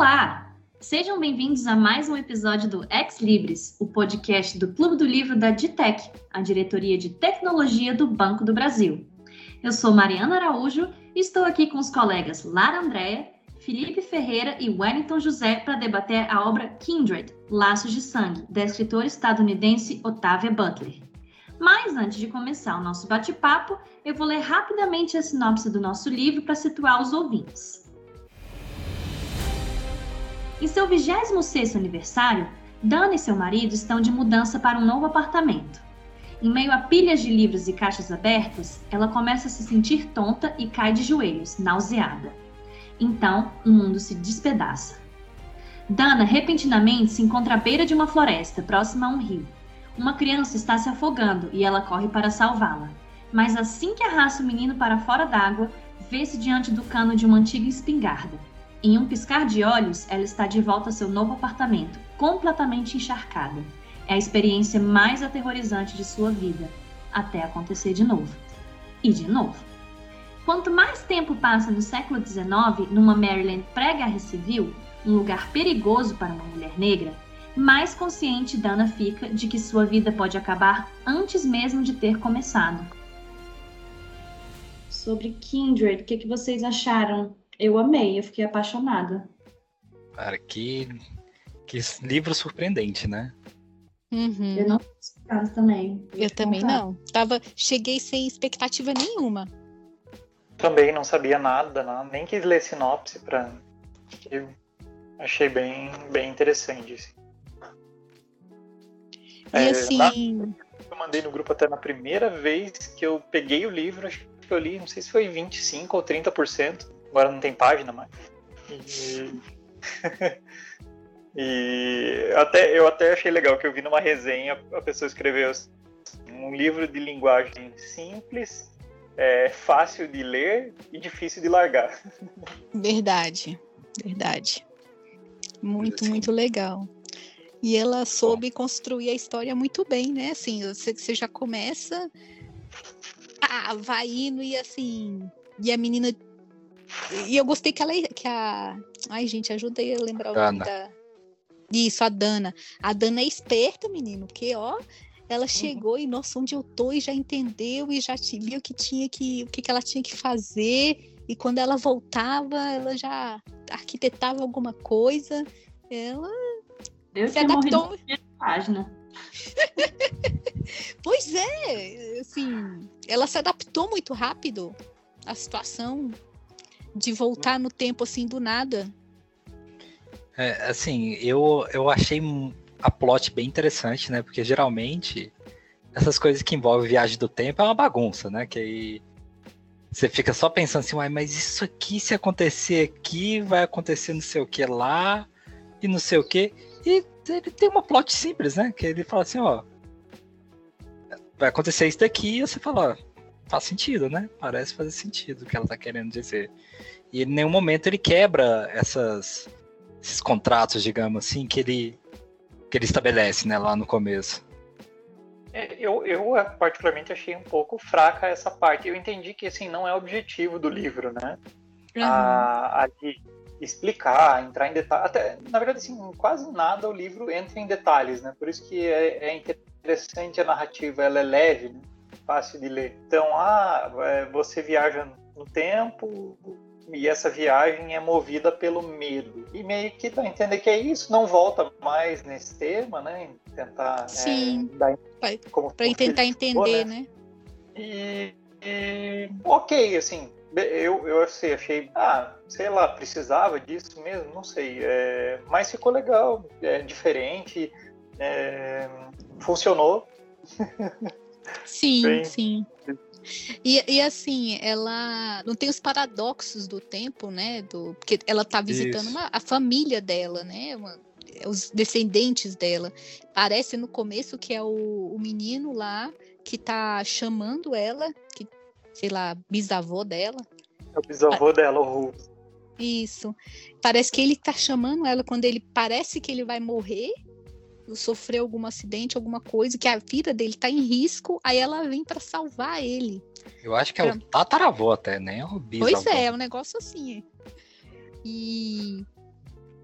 Olá! Sejam bem-vindos a mais um episódio do Ex Libris, o podcast do Clube do Livro da DITEC, a Diretoria de Tecnologia do Banco do Brasil. Eu sou Mariana Araújo e estou aqui com os colegas Lara Andréa, Felipe Ferreira e Wellington José para debater a obra Kindred, Laços de Sangue, da escritora estadunidense Octavia Butler. Mas antes de começar o nosso bate-papo, eu vou ler rapidamente a sinopse do nosso livro para situar os ouvintes. Em seu 26º aniversário, Dana e seu marido estão de mudança para um novo apartamento. Em meio a pilhas de livros e caixas abertas, ela começa a se sentir tonta e cai de joelhos, nauseada. Então, o mundo se despedaça. Dana repentinamente se encontra à beira de uma floresta, próxima a um rio. Uma criança está se afogando e ela corre para salvá-la. Mas assim que arrasta o menino para fora d'água, vê-se diante do cano de uma antiga espingarda. Em um piscar de olhos, ela está de volta ao seu novo apartamento, completamente encharcada. É a experiência mais aterrorizante de sua vida, até acontecer de novo. E de novo. Quanto mais tempo passa no século XIX, numa Maryland pré-guerra civil, um lugar perigoso para uma mulher negra, mais consciente Dana fica de que sua vida pode acabar antes mesmo de ter começado. Sobre Kindred, o que, que vocês acharam? Eu amei, eu fiquei apaixonada. Cara, que, que livro surpreendente, né? Uhum. Eu não fiz também. Eu, eu também não. Tava, cheguei sem expectativa nenhuma. Também não sabia nada, não. nem quis ler sinopse para. Eu achei bem, bem interessante. Assim. E é, assim. eu mandei no grupo até na primeira vez que eu peguei o livro, acho que eu li, não sei se foi 25% ou 30%, agora não tem página mais. E, e até, eu até achei legal que eu vi numa resenha, a pessoa escreveu assim, um livro de linguagem simples, é, fácil de ler e difícil de largar. Verdade, verdade. Muito, muito legal. E ela soube construir a história muito bem, né? Assim, você, você já começa. Ah, vai indo e assim. E a menina. E eu gostei que ela. Que a... Ai, gente, ajuda aí a lembrar Dana. o nome da. Isso, a Dana. A Dana é esperta, menino, porque, ó, ela uhum. chegou e, nossa, onde eu tô, e já entendeu, e já viu o que tinha que, o que, que ela tinha que fazer. E quando ela voltava, ela já arquitetava alguma coisa. Ela eu se adaptou. Página. pois é, assim, ela se adaptou muito rápido à situação de voltar no tempo assim do nada. É, assim, eu, eu achei a plot bem interessante, né? Porque geralmente essas coisas que envolvem viagem do tempo é uma bagunça, né? Que aí você fica só pensando assim, mas isso aqui, se acontecer aqui, vai acontecer não sei o que lá, e não sei o que. E ele tem uma plot simples, né? Que ele fala assim, ó. Vai acontecer isso daqui e você fala, ó, faz sentido, né? Parece fazer sentido o que ela tá querendo dizer. E em nenhum momento ele quebra essas, esses contratos, digamos assim, que ele, que ele estabelece, né, lá no começo. É, eu, eu particularmente achei um pouco fraca essa parte. Eu entendi que assim não é o objetivo do livro, né? Uhum. A, a, explicar, entrar em detalhes. Até, na verdade, assim, quase nada o livro entra em detalhes, né? Por isso que é, é interessante a narrativa, ela é leve, né? Fácil de ler. Então, ah, é, você viaja no tempo e essa viagem é movida pelo medo. E meio que dá a entender que é isso, não volta mais nesse tema, né? Tentar. É, Sim. É, dar, como, para tentar entender, né? né? E, e, ok, assim, eu, eu assim, achei, ah, sei lá, precisava disso mesmo, não sei. É, mas ficou legal, é diferente, é, funcionou. Sim, Bem... sim. E, e, assim, ela não tem os paradoxos do tempo, né? Do, porque ela tá visitando uma, a família dela, né? Uma, os descendentes dela. Parece no começo que é o, o menino lá que tá chamando ela, que sei lá, bisavô dela. É o bisavô dela, o Ru. Isso. Parece que ele tá chamando ela quando ele parece que ele vai morrer, sofreu algum acidente, alguma coisa, que a vida dele tá em risco, aí ela vem para salvar ele. Eu acho que é o tataravô até, né? O bisavô. Pois é, é um negócio assim. E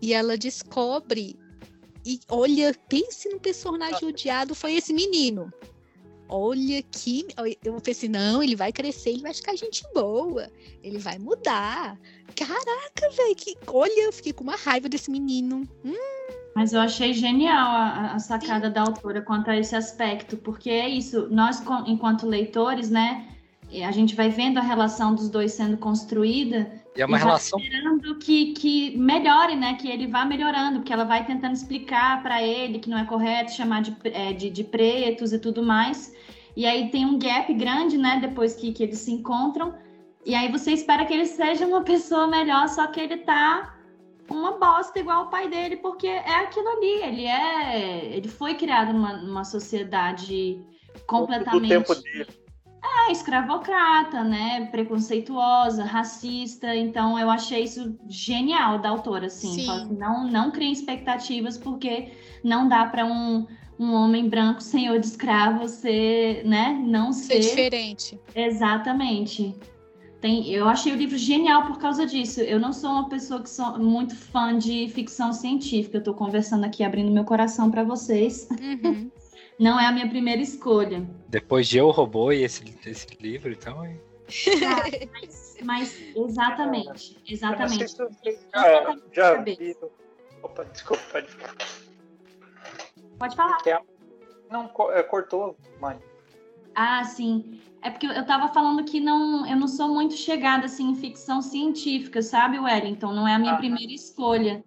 e ela descobre e olha, pense no personagem odiado, foi esse menino. Olha que. Eu pensei, não, ele vai crescer, ele vai ficar gente boa, ele vai mudar. Caraca, velho, que. Olha, eu fiquei com uma raiva desse menino. Hum. Mas eu achei genial a, a sacada Sim. da autora quanto a esse aspecto, porque é isso, nós, enquanto leitores, né, a gente vai vendo a relação dos dois sendo construída e é uma e relação. Esperando que, que melhore, né? Que ele vá melhorando, porque ela vai tentando explicar para ele que não é correto chamar de, é, de, de, pretos e tudo mais. E aí tem um gap grande, né? Depois que, que eles se encontram. E aí você espera que ele seja uma pessoa melhor, só que ele tá uma bosta igual o pai dele, porque é aquilo ali. Ele é. Ele foi criado numa, numa sociedade completamente. Do tempo dele é, escravocrata, né? Preconceituosa, racista. Então eu achei isso genial da autora, assim. assim não, não criem expectativas, porque não dá para um, um homem branco senhor de escravo ser, né? Não ser. Ser diferente. Exatamente. Tem, eu achei o livro genial por causa disso. Eu não sou uma pessoa que sou muito fã de ficção científica. Eu tô conversando aqui, abrindo meu coração para vocês. Uhum. não é a minha primeira escolha. Depois de Eu, Robô e esse, esse livro, então. É, mas, mas, exatamente, exatamente. Já, já vi. Opa, desculpa, pode falar. Pode falar. Não, é, cortou, mãe. Ah, sim. É porque eu tava falando que não, eu não sou muito chegada assim em ficção científica, sabe, Wellington? Não é a minha ah. primeira escolha.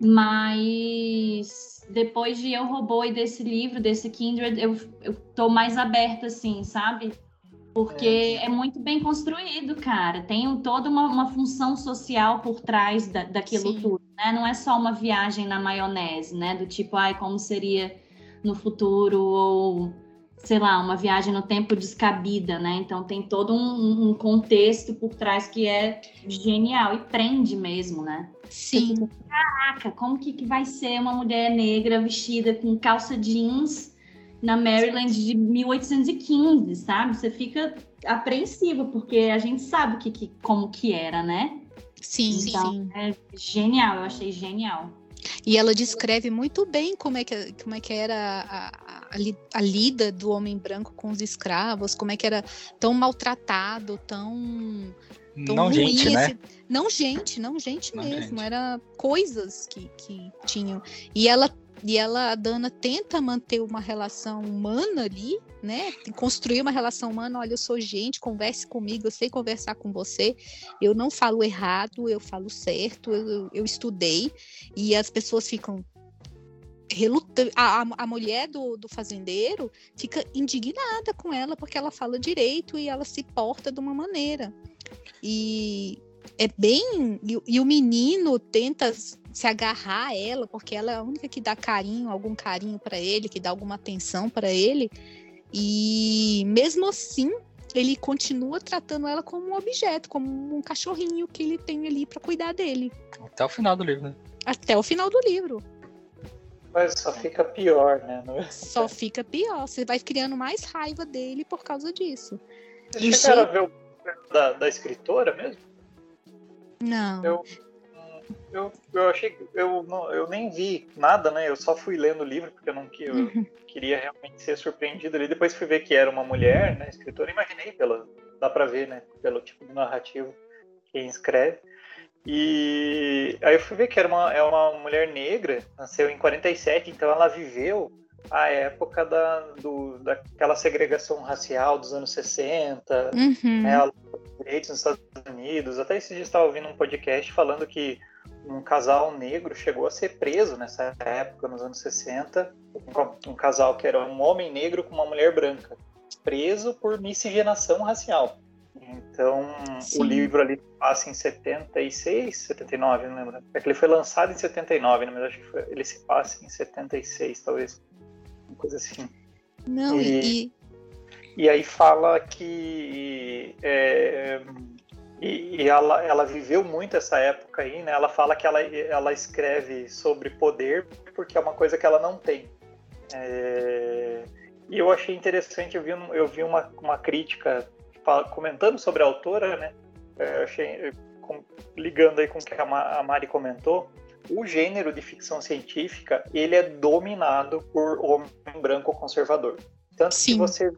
Mas depois de Eu Robô e desse livro, desse Kindred, eu, eu tô mais aberta, assim, sabe? Porque é, é muito bem construído, cara. Tem toda uma, uma função social por trás da, daquilo Sim. tudo, né? Não é só uma viagem na maionese, né? Do tipo, ai, como seria no futuro, ou sei lá, uma viagem no tempo descabida, né? Então tem todo um, um contexto por trás que é genial e prende mesmo, né? Sim. Caraca, como que, que vai ser uma mulher negra vestida com calça jeans na Maryland de 1815, sabe? Você fica apreensivo, porque a gente sabe que, que, como que era, né? Sim, então, sim. É genial, eu achei genial. E ela descreve muito bem como é que, como é que era a, a, a, lida do homem branco com os escravos, como é que era tão maltratado, tão. tão não ruim, gente, né? Não gente, não gente não mesmo, gente. era coisas que, que tinham. E ela e ela, a Dana, tenta manter uma relação humana ali, né? Construir uma relação humana. Olha, eu sou gente, converse comigo, eu sei conversar com você. Eu não falo errado, eu falo certo. Eu, eu estudei e as pessoas ficam relutante. A, a, mulher do, do fazendeiro fica indignada com ela porque ela fala direito e ela se porta de uma maneira. E é bem. E, e, o menino tenta se agarrar a ela, porque ela é a única que dá carinho, algum carinho para ele, que dá alguma atenção para ele. E mesmo assim, ele continua tratando ela como um objeto, como um cachorrinho que ele tem ali para cuidar dele. Até o final do livro, né? Até o final do livro. Mas só fica pior, né? É? Só fica pior. Você vai criando mais raiva dele por causa disso. Vocês chegaram a ver o da, da escritora mesmo? Não. Eu, eu, eu achei que eu, não, eu nem vi nada, né? Eu só fui lendo o livro porque eu não eu uhum. queria realmente ser surpreendido ali. Depois fui ver que era uma mulher, né? Escritora, imaginei pela. Dá pra ver, né? Pelo tipo de narrativo quem escreve. E aí eu fui ver que era uma, é uma mulher negra, nasceu em 47, então ela viveu a época da, do, daquela segregação racial dos anos 60, uhum. né, direitos nos Estados Unidos. Até esse dia estava ouvindo um podcast falando que um casal negro chegou a ser preso nessa época, nos anos 60. Um, um casal que era um homem negro com uma mulher branca, preso por miscigenação racial. Então, Sim. o livro ali passa em 76, 79, não lembro. É que ele foi lançado em 79, mas acho que foi, ele se passa em 76, talvez. Uma coisa assim. Não, e, e, e aí fala que é, e, e ela, ela viveu muito essa época aí, né? Ela fala que ela, ela escreve sobre poder porque é uma coisa que ela não tem. É, e eu achei interessante, eu vi, eu vi uma, uma crítica comentando sobre a autora, né? Eu achei, ligando aí com o que a Mari comentou, o gênero de ficção científica ele é dominado por homem branco conservador. Tanto Sim. que você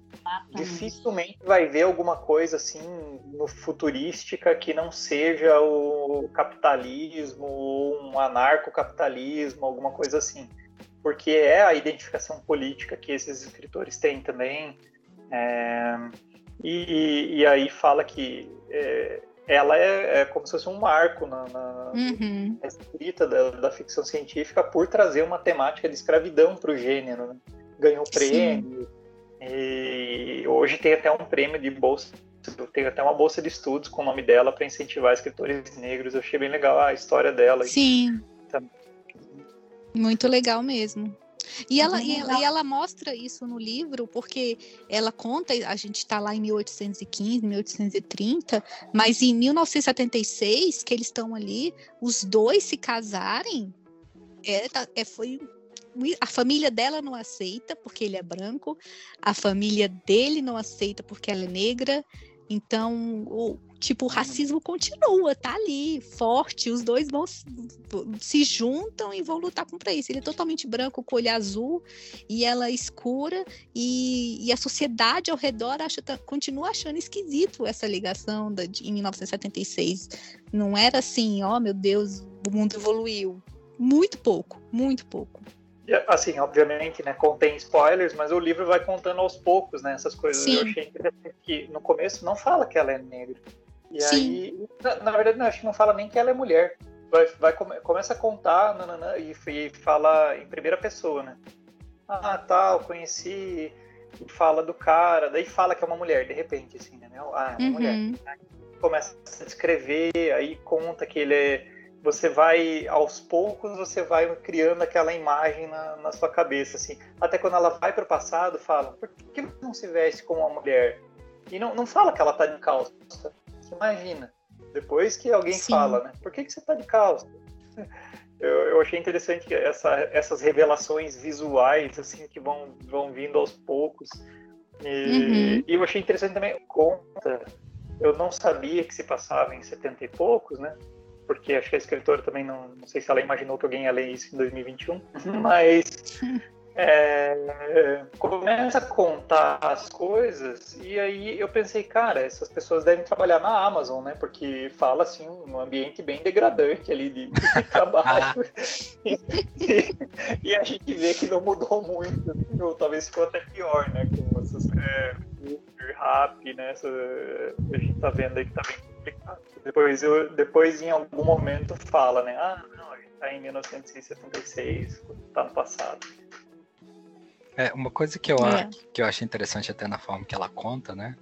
dificilmente vai ver alguma coisa assim no futurística que não seja o capitalismo ou um anarcocapitalismo, alguma coisa assim. Porque é a identificação política que esses escritores têm também. É, e, e, aí fala que é, ela é, é, como se fosse um marco na, na, uhum. escrita da, da, ficção científica por trazer uma temática de escravidão para o gênero. Né? Ganhou prêmio. E hoje tem até um prêmio de bolsa, tem até uma bolsa de estudos com o nome dela para incentivar escritores negros. Eu achei bem legal a história dela. Sim. Muito legal mesmo. E ela, e, ela, e ela mostra isso no livro, porque ela conta, a gente está lá em 1815, 1830, mas em 1976, que eles estão ali, os dois se casarem, é, tá, é, foi a família dela não aceita porque ele é branco, a família dele não aceita porque ela é negra. Então, o, tipo, o racismo continua, tá ali, forte. Os dois vão se juntam e vão lutar contra isso. Ele é totalmente branco, com olho azul, e ela é escura, e, e a sociedade ao redor acha, tá, continua achando esquisito essa ligação da, de, em 1976. Não era assim, ó, oh, meu Deus, o mundo evoluiu. Muito pouco, muito pouco assim, obviamente, né, contém spoilers, mas o livro vai contando aos poucos, né, essas coisas. Sim. Eu achei interessante que no começo não fala que ela é negra. E Sim. aí, na, na, verdade, não, acho que não fala nem que ela é mulher. Vai, vai começa a contar nanana, e, e fala em primeira pessoa, né? Ah, tal, tá, conheci, fala do cara, daí fala que é uma mulher, de repente, assim, né? Ah, é uma uhum. mulher. Aí começa a descrever, aí conta que ele é você vai aos poucos você vai criando aquela imagem na, na sua cabeça assim. Até quando ela vai para o passado fala por que não se veste como uma mulher? E não, não fala que ela tá de calça. Imagina depois que alguém Sim. fala né por que, que você tá de calça? Eu, eu achei interessante essa, essas revelações visuais assim que vão vão vindo aos poucos. E, uhum. e eu achei interessante também conta eu não sabia que se passava em setenta e poucos né porque acho que a escritora também não, não sei se ela imaginou que alguém ia ler isso em 2021, mas é, começa a contar as coisas e aí eu pensei, cara, essas pessoas devem trabalhar na Amazon, né? Porque fala assim um ambiente bem degradante ali de, de trabalho e, e, a gente vê que não mudou muito, ou talvez ficou até pior, né? Com essas é, Uber, Rap, né? Essa, a gente tá vendo aí que tá bem complicado. Depois, eu, depois em algum momento fala, né? Ah, não, a gente tá em 1976, tá no passado. É, uma coisa que eu, é. que eu acho interessante até na forma que ela conta, né?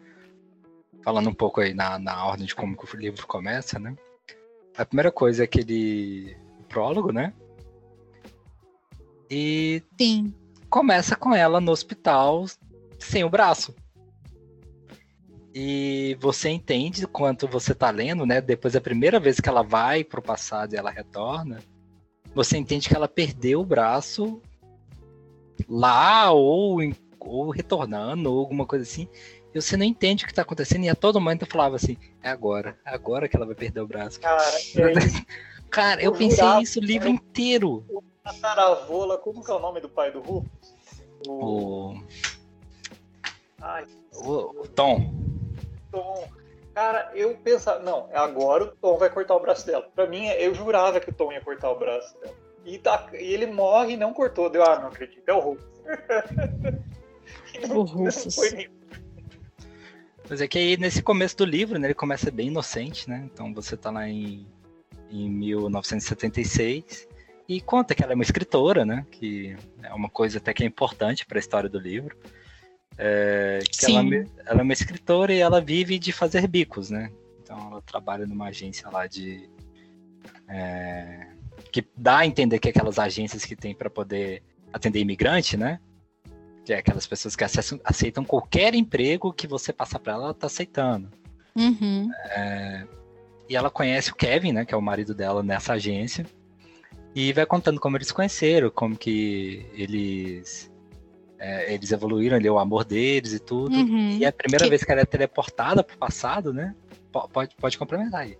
Falando um pouco aí na, na ordem de como o livro começa, né? A primeira coisa é aquele prólogo, né? E Sim. começa com ela no hospital sem o braço. E você entende quanto você tá lendo, né? Depois da primeira vez que ela vai pro passado e ela retorna, você entende que ela perdeu o braço lá ou, ou retornando ou alguma coisa assim. E você não entende o que tá acontecendo e a todo momento eu falava assim, é agora, é agora que ela vai perder o braço. Cara, é Cara eu pensei isso o livro inteiro. O como que é o nome do pai do Rufus? O... o... Ai. O, o Tom. Tom. Cara, eu pensava, não, agora o Tom vai cortar o braço dela. Pra mim, eu jurava que o Tom ia cortar o braço dela. E, tá, e ele morre e não cortou. Deu, ah, não acredito, é o Rufus. o Rufus. Mas é que aí nesse começo do livro, né, ele começa bem inocente, né? Então você tá lá em, em 1976 e conta que ela é uma escritora, né? Que é uma coisa até que é importante para a história do livro. É, que ela, ela, é uma escritora e ela vive de fazer bicos, né? Então ela trabalha numa agência lá de. É, que dá a entender que é aquelas agências que tem para poder atender imigrante, né? Que é aquelas pessoas que acessam, aceitam qualquer emprego que você passar para ela, ela tá aceitando. Uhum. É, e ela conhece o Kevin, né? Que é o marido dela nessa agência. E vai contando como eles conheceram, como que eles é, eles evoluíram ali o amor deles e tudo. Uhum. E é a primeira que... vez que ela é teleportada pro passado, né? Pode, pode complementar aí.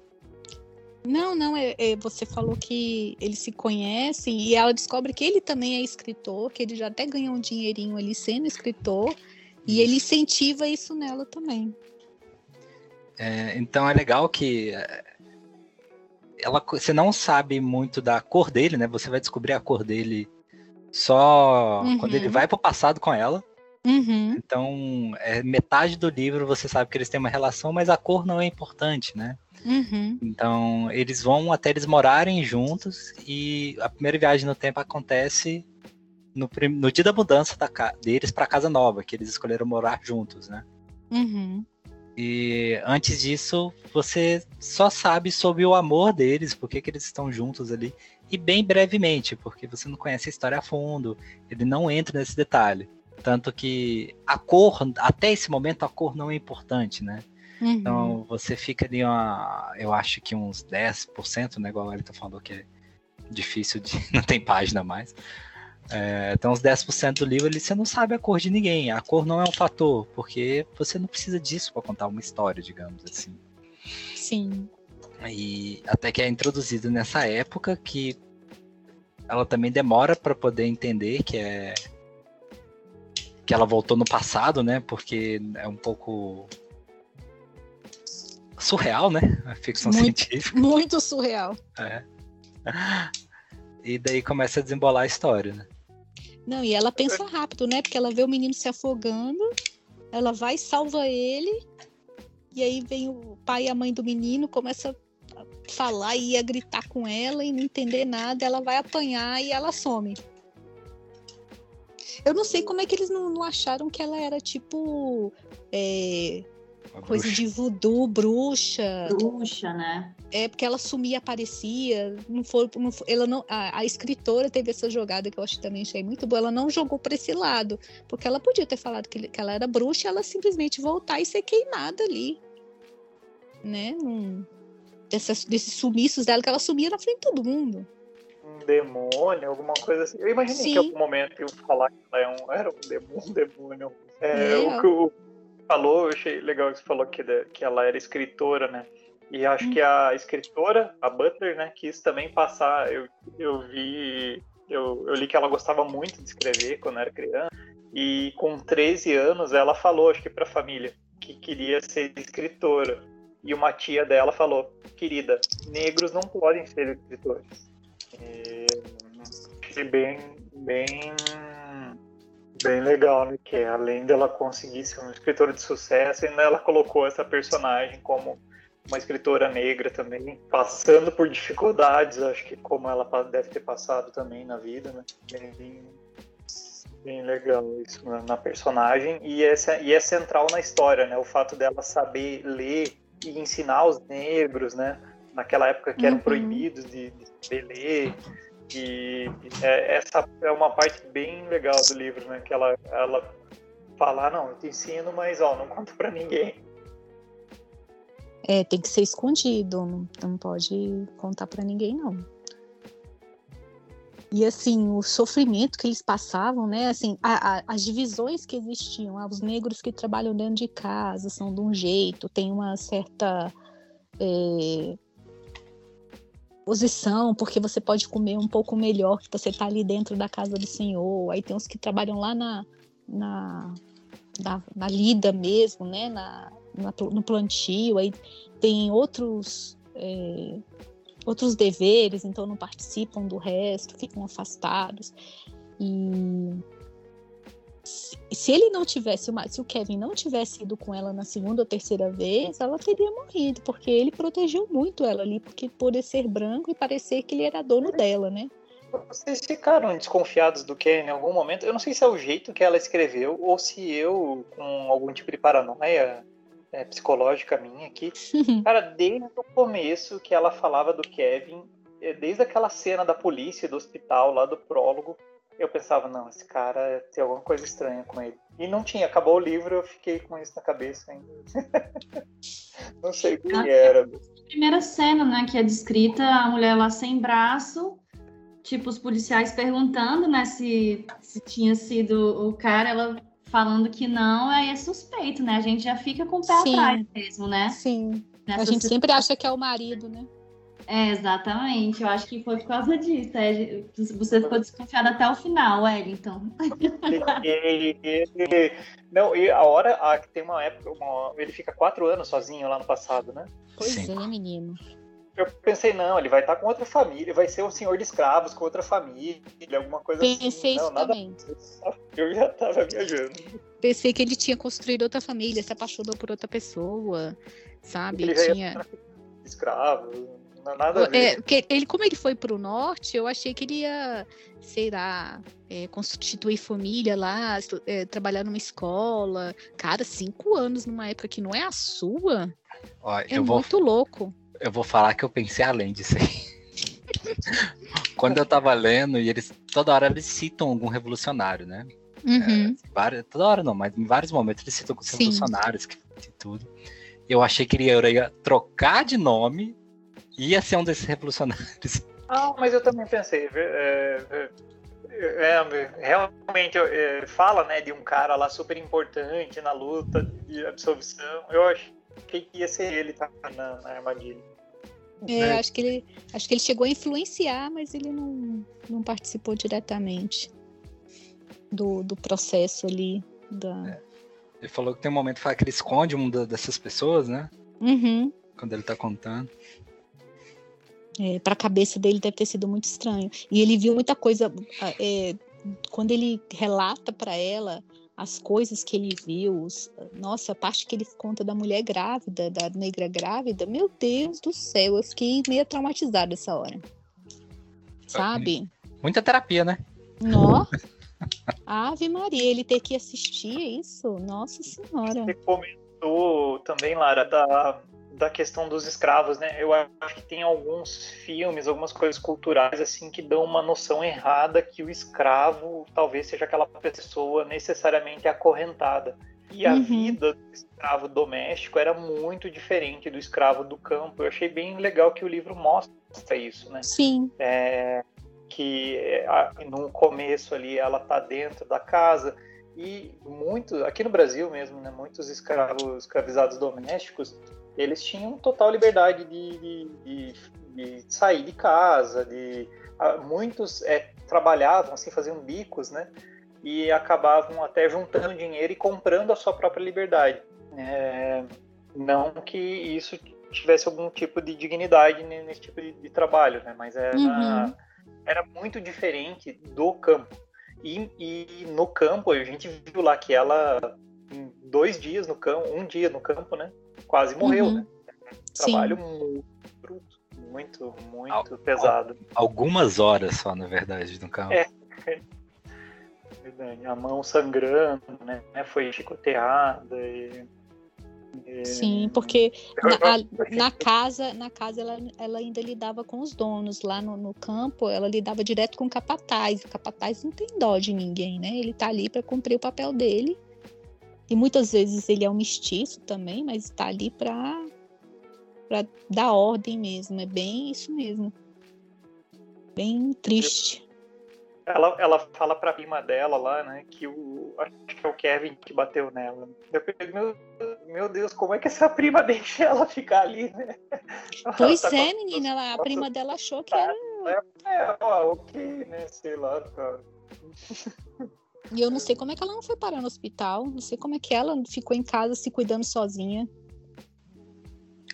Não, não, é, é, você falou que eles se conhecem e ela descobre que ele também é escritor, que ele já até ganhou um dinheirinho ali sendo escritor, e ele incentiva isso nela também. É, então é legal que é, ela, você não sabe muito da cor dele, né? Você vai descobrir a cor dele só uhum. quando ele vai pro passado com ela. Uhum. Então, é, metade do livro você sabe que eles têm uma relação, mas a cor não é importante, né? Uhum. Então, eles vão até eles morarem juntos e a primeira viagem no tempo acontece no, no dia da mudança da, deles para casa nova, que eles escolheram morar juntos, né? Uhum. E antes disso, você só sabe sobre o amor deles, por que eles estão juntos ali, e bem brevemente, porque você não conhece a história a fundo, ele não entra nesse detalhe. Tanto que a cor, até esse momento, a cor não é importante, né? Uhum. Então você fica ali, uma, eu acho que uns 10%, né? Igual ele tá falando que é difícil de. não tem página mais. É, então, uns 10% do livro ali você não sabe a cor de ninguém. A cor não é um fator, porque você não precisa disso para contar uma história, digamos assim. Sim. E até que é introduzido nessa época que ela também demora para poder entender que é que ela voltou no passado, né? Porque é um pouco surreal, né? A ficção muito, científica. Muito surreal. É. E daí começa a desembolar a história, né? Não, e ela pensa rápido, né? Porque ela vê o menino se afogando, ela vai e salva ele, e aí vem o pai e a mãe do menino, começa a falar e a gritar com ela e não entender nada, ela vai apanhar e ela some. Eu não sei como é que eles não, não acharam que ela era tipo. É, coisa de voodoo, bruxa. Bruxa, né? É, porque ela sumia, aparecia. Não foi, não foi, ela não, a, a, escritora teve essa jogada que eu acho também achei muito boa. Ela não jogou para esse lado. Porque ela podia ter falado que, que ela era bruxa e ela simplesmente voltar e ser queimada ali. Né? Um, dessas, desses sumiços dela, que ela sumia na frente de todo mundo um demônio, alguma coisa assim. Eu imaginei Sim. que em algum momento eu falar que ela é um, era um demônio, um demônio. É, é, o que o falou, eu achei legal que você falou que, que ela era escritora, né? E acho que a escritora, a Butler, né, quis também passar. Eu, eu vi, eu, eu li que ela gostava muito de escrever quando era criança. E com 13 anos ela falou, acho que para a família, que queria ser escritora. E uma tia dela falou: Querida, negros não podem ser escritores. E achei bem, bem bem legal, né? Que além dela conseguir ser uma escritora de sucesso, ainda ela colocou essa personagem como uma escritora negra também, passando por dificuldades, acho que como ela deve ter passado também na vida, né? Bem, bem legal isso na, personagem e é, e é central na história, né? O fato dela saber ler e ensinar os negros, né? Naquela época que eram uhum. proibidos de, de saber ler, e é, essa é uma parte bem legal do livro, né? Que ela, ela fala, ah, não, eu te ensino, mas ó, não conta para ninguém. É, tem que ser escondido, não, não pode contar para ninguém, não. E assim, o sofrimento que eles passavam, né? Assim, a, a, as divisões que existiam, ah, os negros que trabalham dentro de casa são de um jeito, tem uma certa é, posição, porque você pode comer um pouco melhor que você está ali dentro da casa do Senhor. Aí tem uns que trabalham lá na, na, na, na lida mesmo, né? Na, no plantio. Aí tem outros. É, outros deveres, então não participam do resto, ficam afastados. E se ele não tivesse, se o Kevin não tivesse ido com ela na segunda ou terceira vez, ela teria morrido, porque ele protegeu muito ela ali, porque por ser branco e parecer que ele era dono dela, né? Vocês ficaram desconfiados do Kevin em algum momento? Eu não sei se é o jeito que ela escreveu ou se eu, com algum tipo de paranoia é, psicológica minha aqui. Cara, desde o começo que ela falava do Kevin, é, desde aquela cena da polícia do hospital lá do prólogo, eu pensava, não, esse cara tem alguma coisa estranha com ele. E não tinha, acabou o livro, eu fiquei com isso na cabeça ainda. não sei o que era. Primeira cena, né, que é descrita a mulher lá sem braço, tipo os policiais perguntando, né, se, se tinha sido o cara, ela falando que não, aí é suspeito, né? A gente já fica com o pé Sim. atrás mesmo, né? Sim. Nessa a gente sempre acha que é o marido, né? É, exatamente. Eu acho que foi por causa disso. É, você ficou desconfiado até o final, Wellington. não, e a hora a, tem uma época, uma, ele fica quatro anos sozinho lá no passado, né? Pois Sim. é, menino. Eu pensei, não, ele vai estar com outra família, vai ser um senhor de escravos com outra família, alguma coisa Pensei assim. Pensei isso nada, também. Eu já tava viajando. Pensei que ele tinha construído outra família, se apaixonou por outra pessoa, sabe? Ele tinha escravo, nada a ver. É, porque ele, como ele foi para o norte, eu achei que ele ia, sei lá, é, constituir família lá, é, trabalhar numa escola. Cara, cinco anos numa época que não é a sua. Ó, é muito vou... louco eu vou falar que eu pensei além disso aí. Quando eu tava lendo, e eles toda hora eles citam algum revolucionário, né? Uhum. É, várias, toda hora não, mas em vários momentos eles citam os revolucionários e tudo. Eu achei que ele ia trocar de nome e ia ser um desses revolucionários. Ah, mas eu também pensei. É, é, é, realmente é, fala né, de um cara lá super importante na luta de absolvição. Eu acho que ia ser ele tá na, na armadilha. É, é, acho que ele acho que ele chegou a influenciar, mas ele não, não participou diretamente do, do processo ali. Da... É. Ele falou que tem um momento que ele esconde uma dessas pessoas, né? Uhum. Quando ele tá contando. É, para a cabeça dele deve ter sido muito estranho. E ele viu muita coisa. É, quando ele relata para ela as coisas que ele viu, os, nossa, a parte que ele conta da mulher grávida, da negra grávida, meu Deus do céu, eu fiquei meio traumatizada essa hora. Sabe? Muita terapia, né? Nó. Ave Maria, ele ter que assistir isso, nossa senhora. Você comentou também, Lara, da, da questão dos escravos, né? Eu acho que tem alguns filmes, algumas coisas culturais assim que dão uma noção errada que o escravo talvez seja aquela pessoa necessariamente acorrentada. E a uhum. vida do escravo doméstico era muito diferente do escravo do campo. Eu achei bem legal que o livro mostra isso, né? Sim. É, que no começo ali ela tá dentro da casa e muito aqui no Brasil mesmo, né? Muitos escravos escravizados domésticos eles tinham total liberdade de, de, de, de sair de casa, de muitos é, trabalhavam assim, faziam bicos, né? E acabavam até juntando dinheiro e comprando a sua própria liberdade. É, não que isso tivesse algum tipo de dignidade nesse tipo de, de trabalho, né? Mas era, uhum. era muito diferente do campo. E, e, no campo, a gente viu lá que ela, dois dias no campo, um dia no campo, né? Quase morreu, uhum. né? trabalho Sim. muito bruto, muito, muito Al pesado. Algumas horas só, na verdade, no carro. É. A mão sangrando, né? Foi chicoteada e... Sim, porque na, a, na, casa, na casa ela, ela ainda lidava com os donos. Lá no, no, campo, ela lidava direto com o capataz. O capataz não tem dó de ninguém, né? Ele tá ali para cumprir o papel dele e muitas vezes ele é um mestiço também, mas está ali para para dar ordem mesmo. É bem isso mesmo. Bem triste. Ela, ela fala pra prima dela lá, né, que o. Acho que é o Kevin que bateu nela. Eu pensei, meu, meu Deus, como é que essa prima deixa ela ficar ali, né? Pois tá é, menina, ela, a prima dela achou que era. É, é, ó, ok, né? Sei lá, cara. E eu não sei como é que ela não foi parar no hospital, não sei como é que ela ficou em casa se cuidando sozinha.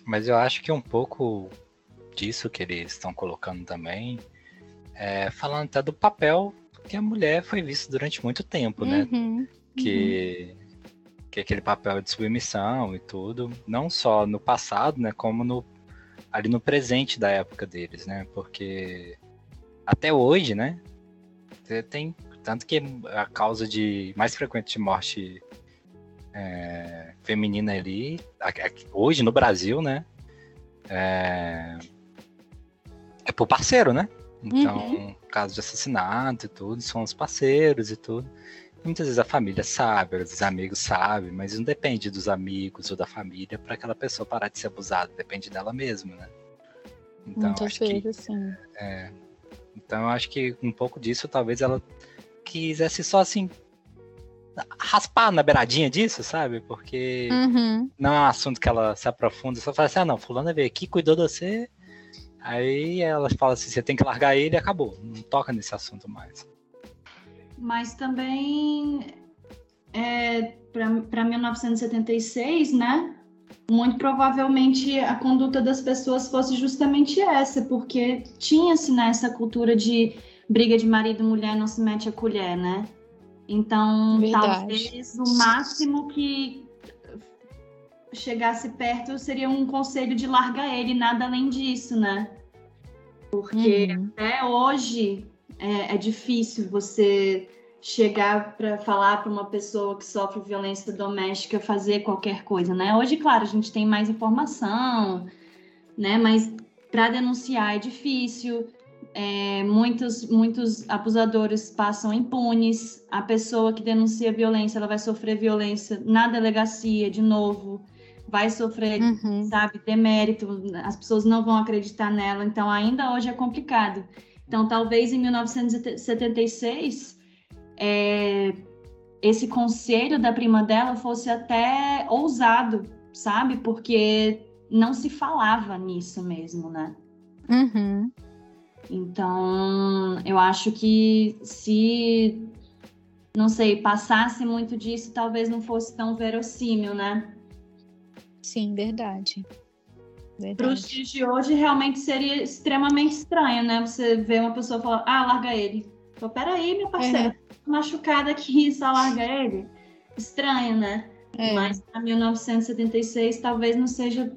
Mas eu acho que um pouco disso que eles estão colocando também, é, falando até do papel que a mulher foi vista durante muito tempo, né? Uhum, que, uhum. que aquele papel de submissão e tudo, não só no passado, né? Como no, ali no presente da época deles, né? Porque até hoje, né? Tem tanto que a causa de mais frequente de morte é, feminina ali, hoje no Brasil, né? É, é por parceiro, né? Então, uhum. caso de assassinato e tudo, são os parceiros e tudo. E muitas vezes a família sabe, os amigos sabem, mas não depende dos amigos ou da família para aquela pessoa parar de ser abusada, depende dela mesma, né? Então, Muitas vezes, que, sim. É, então, eu acho que um pouco disso talvez ela quisesse só assim raspar na beiradinha disso, sabe? Porque uhum. não é um assunto que ela se aprofunda, só fala assim, ah não, fulano veio aqui, cuidou de você, Aí ela fala assim: você tem que largar ele e acabou. Não toca nesse assunto mais. Mas também é, para 1976, né? Muito provavelmente a conduta das pessoas fosse justamente essa, porque tinha-se nessa né, cultura de briga de marido e mulher não se mete a colher, né? Então, Verdade. talvez o máximo que chegasse perto seria um conselho de largar ele, nada além disso, né? Porque uhum. até hoje é, é difícil você chegar para falar para uma pessoa que sofre violência doméstica fazer qualquer coisa, né? Hoje, claro, a gente tem mais informação, né? Mas para denunciar é difícil. É, muitos, muitos abusadores passam impunes. A pessoa que denuncia violência, ela vai sofrer violência na delegacia de novo, vai sofrer, uhum. sabe, demérito. As pessoas não vão acreditar nela. Então, ainda hoje é complicado. Então, talvez em 1976 é, esse conselho da prima dela fosse até ousado, sabe? Porque não se falava nisso mesmo, né? Uhum. Então, eu acho que se, não sei, passasse muito disso, talvez não fosse tão verossímil, né? Sim, verdade. Para os dias de hoje, realmente seria extremamente estranho, né? Você vê uma pessoa falar, ah, larga ele. Então, peraí, meu parceiro, é. machucada aqui, só larga ele. Estranho, né? É. Mas para 1976 talvez não seja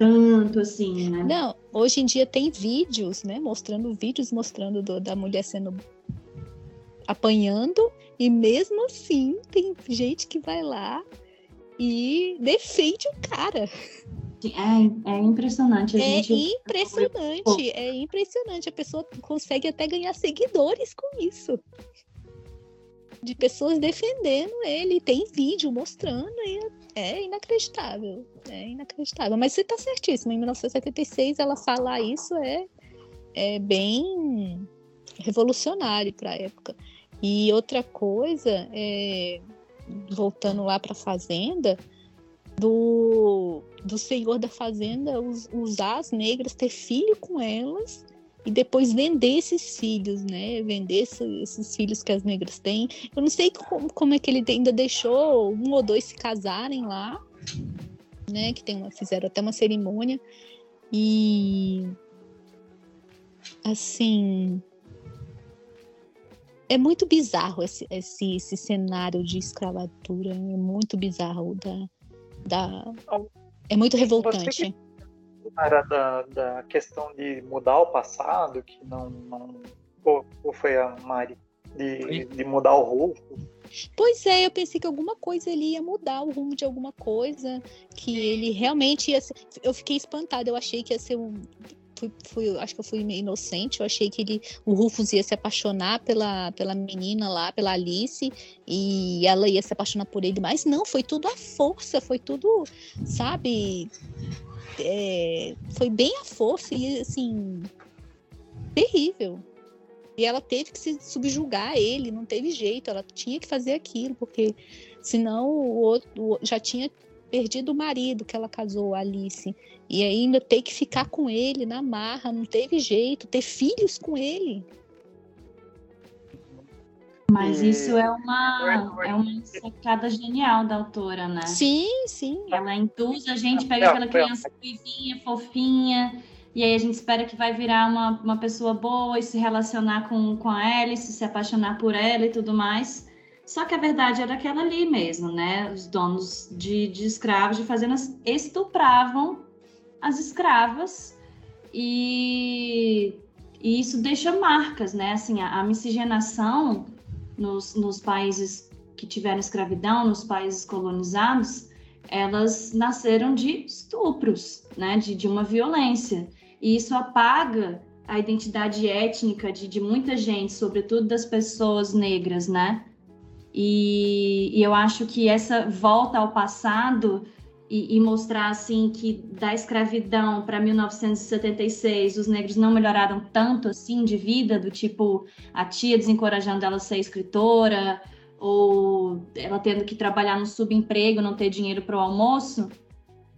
tanto assim, né? Não, hoje em dia tem vídeos, né? Mostrando vídeos mostrando do, da mulher sendo apanhando e mesmo assim tem gente que vai lá e defende o cara. É, é impressionante. A é gente... impressionante, é impressionante. A pessoa consegue até ganhar seguidores com isso. De pessoas defendendo ele. Tem vídeo mostrando e é inacreditável. É inacreditável. Mas você está certíssimo. Em 1976, ela falar isso é, é bem revolucionário para a época. E outra coisa, é, voltando lá para a Fazenda, do, do senhor da fazenda usar as negras, ter filho com elas e depois vender esses filhos, né? Vender esses filhos que as negras têm. Eu não sei como, como é que ele ainda deixou um ou dois se casarem lá, né? Que tem uma, fizeram até uma cerimônia. E assim é muito bizarro esse, esse, esse cenário de escravatura, é muito bizarro da, da... É muito revoltante. Era da, da questão de mudar o passado, que não. não ou, ou foi a Mari? De, de mudar o rumo? Pois é, eu pensei que alguma coisa ele ia mudar o rumo de alguma coisa, que ele realmente ia ser... Eu fiquei espantada, eu achei que ia ser um fui, fui, acho que eu fui meio inocente, eu achei que ele, o Rufus ia se apaixonar pela, pela menina lá, pela Alice, e ela ia se apaixonar por ele, mas não, foi tudo à força, foi tudo, sabe, é, foi bem à força, e assim, terrível. E ela teve que se subjugar a ele, não teve jeito, ela tinha que fazer aquilo, porque senão o outro já tinha perdido o marido que ela casou, Alice, e ainda ter que ficar com ele na marra, não teve jeito, ter filhos com ele. Mas isso é uma, é uma sacada genial da autora, né? Sim, sim. Ela induz a gente, pega aquela criança vivinha, fofinha, e aí a gente espera que vai virar uma, uma pessoa boa e se relacionar com, com a Alice, se apaixonar por ela e tudo mais. Só que a verdade era aquela ali mesmo, né? Os donos de, de escravos, de fazendas, estupravam as escravas e, e isso deixa marcas, né? Assim, a, a miscigenação nos, nos países que tiveram escravidão, nos países colonizados, elas nasceram de estupros, né? De, de uma violência. E isso apaga a identidade étnica de, de muita gente, sobretudo das pessoas negras, né? E, e eu acho que essa volta ao passado e, e mostrar assim que da escravidão para 1976 os negros não melhoraram tanto assim de vida, do tipo a tia desencorajando ela a ser escritora ou ela tendo que trabalhar no subemprego, não ter dinheiro para o almoço,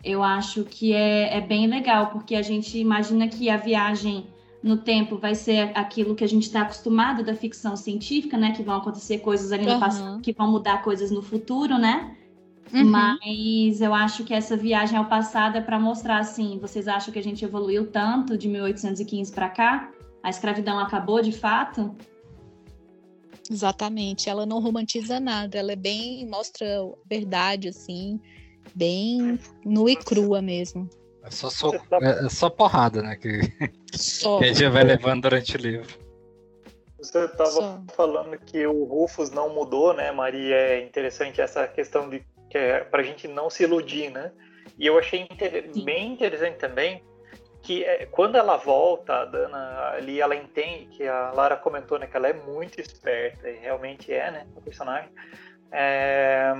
eu acho que é, é bem legal, porque a gente imagina que a viagem no tempo vai ser aquilo que a gente está acostumado da ficção científica, né? Que vão acontecer coisas ali no uhum. passado, que vão mudar coisas no futuro, né? Uhum. Mas eu acho que essa viagem ao passado é para mostrar assim, vocês acham que a gente evoluiu tanto de 1815 para cá? A escravidão acabou de fato? Exatamente, ela não romantiza nada, ela é bem mostra verdade assim, bem nua e crua mesmo. É só, soco, é, é só porrada, né? Que, só. que a gente vai levando durante o livro. Você estava falando que o Rufus não mudou, né, Maria? É interessante essa questão de que é para a gente não se iludir, né? E eu achei inter... bem interessante também que é, quando ela volta, a Dana ali, ela entende que a Lara comentou, né, que ela é muito esperta e realmente é, né, a personagem. É,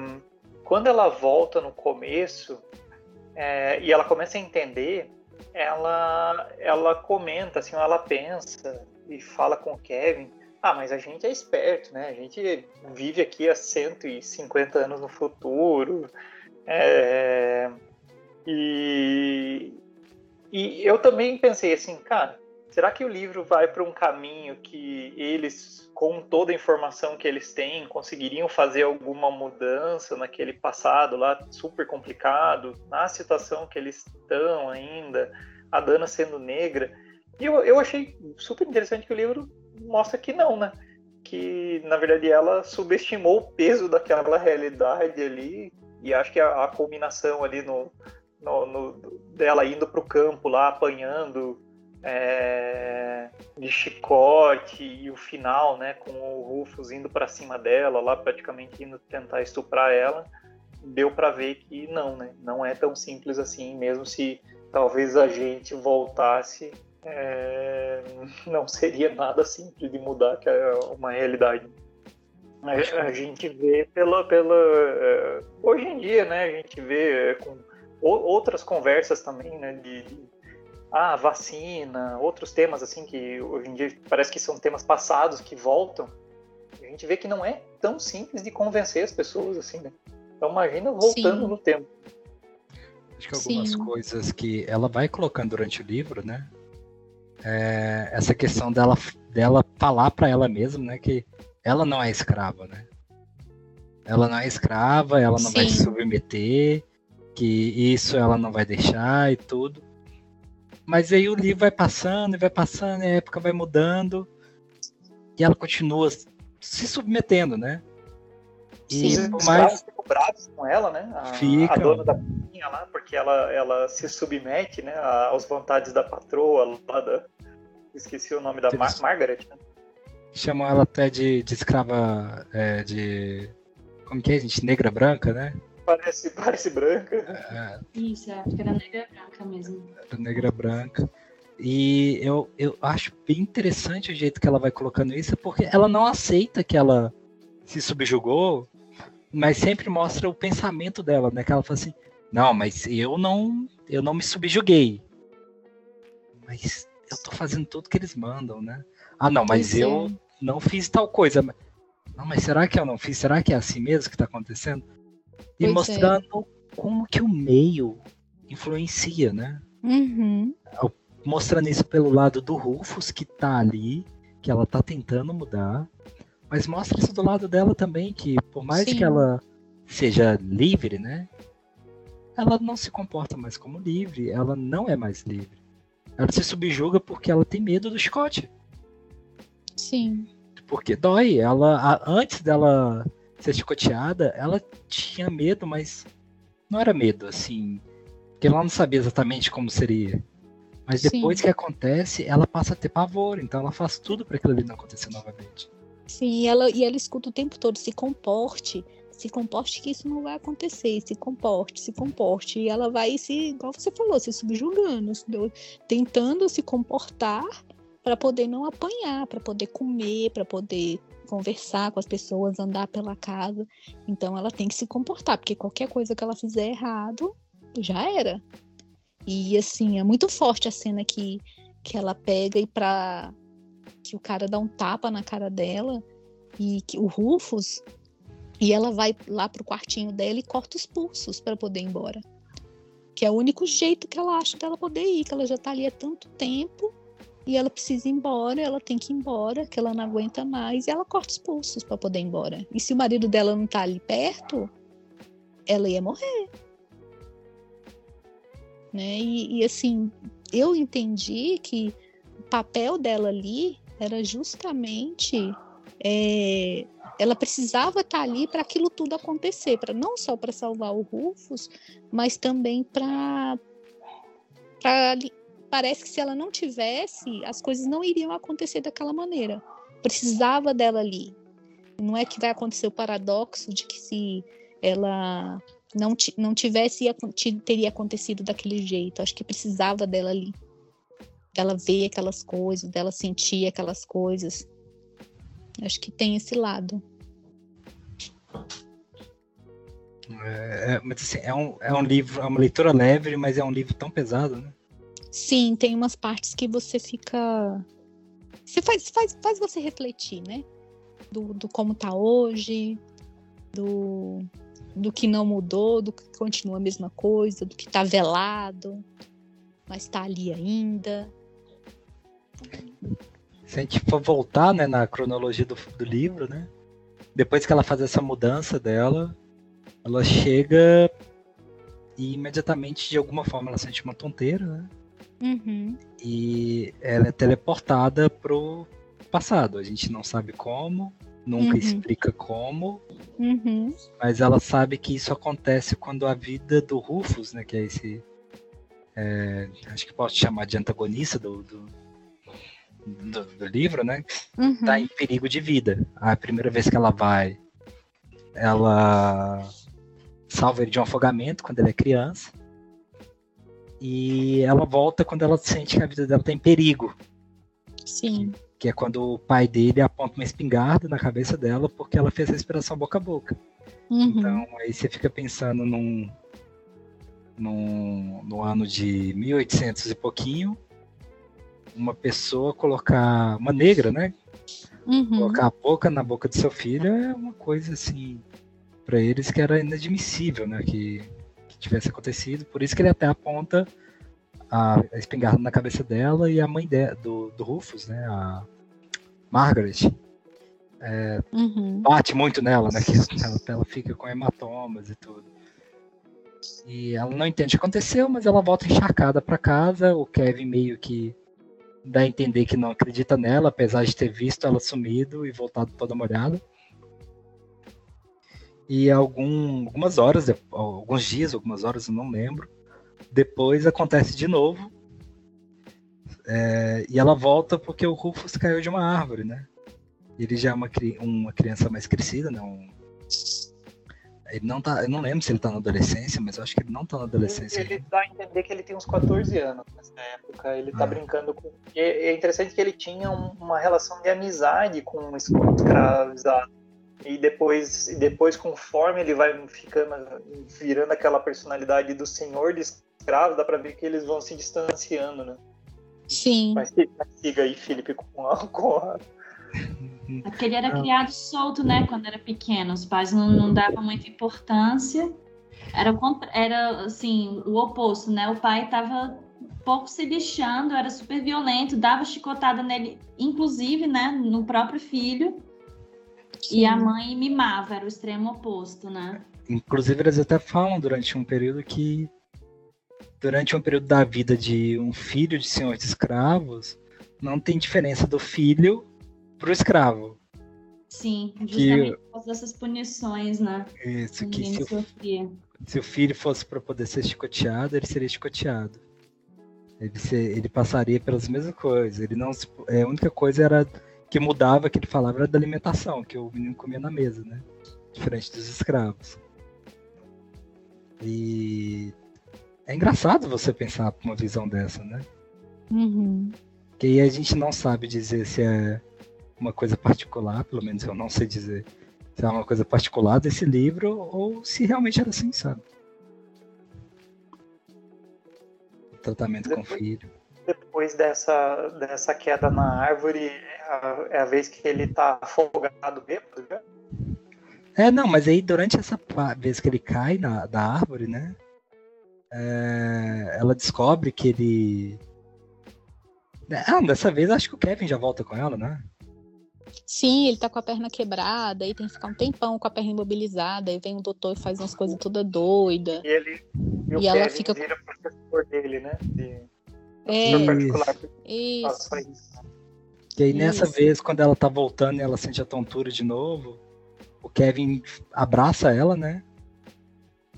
quando ela volta no começo é, e ela começa a entender, ela, ela comenta, assim, ela pensa e fala com o Kevin, ah, mas a gente é esperto, né? A gente vive aqui há 150 anos no futuro. É, e, e eu também pensei assim, cara, será que o livro vai para um caminho que eles, com toda a informação que eles têm, conseguiriam fazer alguma mudança naquele passado lá super complicado, na situação que eles estão ainda, a Dana sendo negra? E eu, eu achei super interessante que o livro mostra que não, né? Que na verdade ela subestimou o peso daquela realidade ali, e acho que a, a culminação ali no, no, no, dela indo para o campo lá, apanhando é, de chicote e o final, né, com o Rufus indo para cima dela, lá praticamente indo tentar estuprar ela, deu para ver que não, né, não é tão simples assim, mesmo se talvez a gente voltasse, é, não seria nada simples de mudar que é uma realidade. A, a gente vê pela, pela é, hoje em dia, né, a gente vê é, com outras conversas também, né, de, de ah, vacina, outros temas assim que hoje em dia parece que são temas passados que voltam. A gente vê que não é tão simples de convencer as pessoas assim, né? Então imagina voltando Sim. no tempo. Acho que algumas Sim. coisas que ela vai colocando durante o livro, né? É essa questão dela dela falar para ela mesma, né, que ela não é escrava, né? Ela não é escrava, ela não Sim. vai se submeter, que isso ela não vai deixar e tudo. Mas aí o livro vai passando e vai passando, e a época vai mudando, e ela continua se submetendo, né? E Sim, por mais ficam bravos com ela, né? A, Fica. a dona da cozinha lá, porque ela, ela se submete, né, às vontades da patroa lá da esqueci o nome da Mar Margaret, né? Chamam ela até de, de escrava é, de como que é, gente? Negra branca, né? Parece, parece branca. É. Isso, é, acho que era negra branca mesmo. Era negra branca. E eu, eu acho bem interessante o jeito que ela vai colocando isso, porque ela não aceita que ela se subjugou, mas sempre mostra o pensamento dela, né? Que ela fala assim, não, mas eu não, eu não me subjuguei. Mas eu tô fazendo tudo que eles mandam, né? Ah, não, mas eu não fiz tal coisa. Não, mas será que eu não fiz? Será que é assim mesmo que tá acontecendo? E pois é. mostrando é. como que o meio influencia, né? Uhum. Mostrando isso pelo lado do Rufus, que tá ali, que ela tá tentando mudar. Mas mostra isso do lado dela também, que por mais Sim. que ela seja livre, né? Ela não se comporta mais como livre, ela não é mais livre. Ela se subjuga porque ela tem medo do Scott. Sim. Porque dói. Ela, a, antes dela ser chicoteada, ela tinha medo, mas não era medo, assim. Porque ela não sabia exatamente como seria. Mas depois Sim. que acontece, ela passa a ter pavor. Então ela faz tudo para aquilo ali não acontecer novamente. Sim, e ela, e ela escuta o tempo todo, se comporte, se comporte que isso não vai acontecer, se comporte, se comporte. E ela vai se, igual você falou, se subjugando, tentando se comportar para poder não apanhar, para poder comer, para poder conversar com as pessoas, andar pela casa. Então ela tem que se comportar, porque qualquer coisa que ela fizer errado, já era. E assim, é muito forte a cena que, que ela pega e para que o cara dá um tapa na cara dela e que o Rufus e ela vai lá pro quartinho dela e corta os pulsos para poder ir embora. que é o único jeito que ela acha dela poder ir, que ela já tá ali há tanto tempo e ela precisa ir embora, ela tem que ir embora, que ela não aguenta mais, e ela corta os pulsos para poder ir embora. E se o marido dela não tá ali perto, ela ia morrer. Né? E, e assim, eu entendi que o papel dela ali era justamente é, ela precisava estar tá ali para aquilo tudo acontecer, para não só para salvar o Rufus, mas também para parece que se ela não tivesse, as coisas não iriam acontecer daquela maneira. Precisava dela ali. Não é que vai acontecer o paradoxo de que se ela não, não tivesse, teria acontecido daquele jeito. Acho que precisava dela ali. Dela ver aquelas coisas, dela sentir aquelas coisas. Acho que tem esse lado. É, é, mas assim, é um, é um livro, é uma leitura leve, mas é um livro tão pesado, né? Sim, tem umas partes que você fica. Você faz, faz, faz você refletir, né? Do, do como tá hoje, do, do que não mudou, do que continua a mesma coisa, do que tá velado, mas tá ali ainda. Se a gente for voltar né, na cronologia do, do livro, né? Depois que ela faz essa mudança dela, ela chega e imediatamente, de alguma forma, ela sente uma tonteira, né? Uhum. E ela é teleportada pro passado. A gente não sabe como, nunca uhum. explica como, uhum. mas ela sabe que isso acontece quando a vida do Rufus, né, que é esse, é, acho que posso chamar de antagonista do, do, do, do livro, né, está em perigo de vida. A primeira vez que ela vai, ela salva ele de um afogamento quando ele é criança. E ela volta quando ela sente que a vida dela está em perigo. Sim. Que, que, é quando o pai dele aponta uma espingarda na cabeça dela porque ela fez a respiração boca a boca. Uhum. Então aí você fica pensando num, num, no ano de 1800 e pouquinho, uma pessoa colocar, uma negra, né? Uhum. Colocar a boca na boca do seu filho é uma coisa assim, para eles que era inadmissível, né? Que tivesse acontecido. Por isso que ele até aponta a, a espingarda na cabeça dela e a mãe de, do, do Rufus, né? A Margaret. É, uhum. Bate muito nela, né? Que ela, ela fica com hematomas e tudo. E ela não entende o que aconteceu, mas ela volta encharcada para casa. O Kevin meio que dá a entender que não acredita nela, apesar de ter visto ela sumido e voltado toda molhada. E algum, algumas horas, alguns dias, algumas horas, eu não lembro. Depois acontece de novo. É, e ela volta porque o Rufus caiu de uma árvore, né? Ele já é uma, uma criança mais crescida, né? Um, ele não tá. Eu não lembro se ele tá na adolescência, mas eu acho que ele não tá na adolescência. Ele, ele dá a entender que ele tem uns 14 anos nessa época. Ele tá ah. brincando com. É interessante que ele tinha uma relação de amizade com um escravizado. E depois, e depois, conforme ele vai ficando, virando aquela personalidade do senhor de escravos, dá pra ver que eles vão se distanciando, né? Sim. Mas, siga aí, Felipe, com a. Com a... É porque ele era criado solto, né, quando era pequeno. Os pais não, não davam muita importância. Era, era assim, o oposto, né? O pai tava pouco se lixando, era super violento, dava chicotada nele, inclusive, né, no próprio filho. Sim. E a mãe mimava, era o extremo oposto, né? Inclusive, eles até falam durante um período que, durante um período da vida de um filho de senhor de escravos, não tem diferença do filho pro escravo. Sim, justamente que, por causa dessas punições, né? Isso, que se o, se o, filho fosse para poder ser chicoteado, ele seria chicoteado. Ele, ser, ele passaria pelas mesmas coisas. Ele não, é, a única coisa era que mudava, que ele falava, era da alimentação, que o menino comia na mesa, né? Diferente dos escravos. E é engraçado você pensar uma visão dessa, né? Uhum. Que aí a gente não sabe dizer se é uma coisa particular, pelo menos eu não sei dizer se é uma coisa particular desse livro ou se realmente era assim, sabe? Tratamento com o filho depois dessa, dessa queda na árvore, é a, é a vez que ele tá afogado bêbado já? É, não, mas aí durante essa vez que ele cai na, da árvore, né? é, ela descobre que ele. Ah, dessa vez acho que o Kevin já volta com ela, né? Sim, ele tá com a perna quebrada, aí tem que ficar um tempão com a perna imobilizada, aí vem o doutor e faz umas coisas toda doida. E ele e, e ela fica vira professor dele, né? De... É, particular. Isso. isso. E aí nessa isso. vez, quando ela tá voltando e ela sente a tontura de novo, o Kevin abraça ela, né?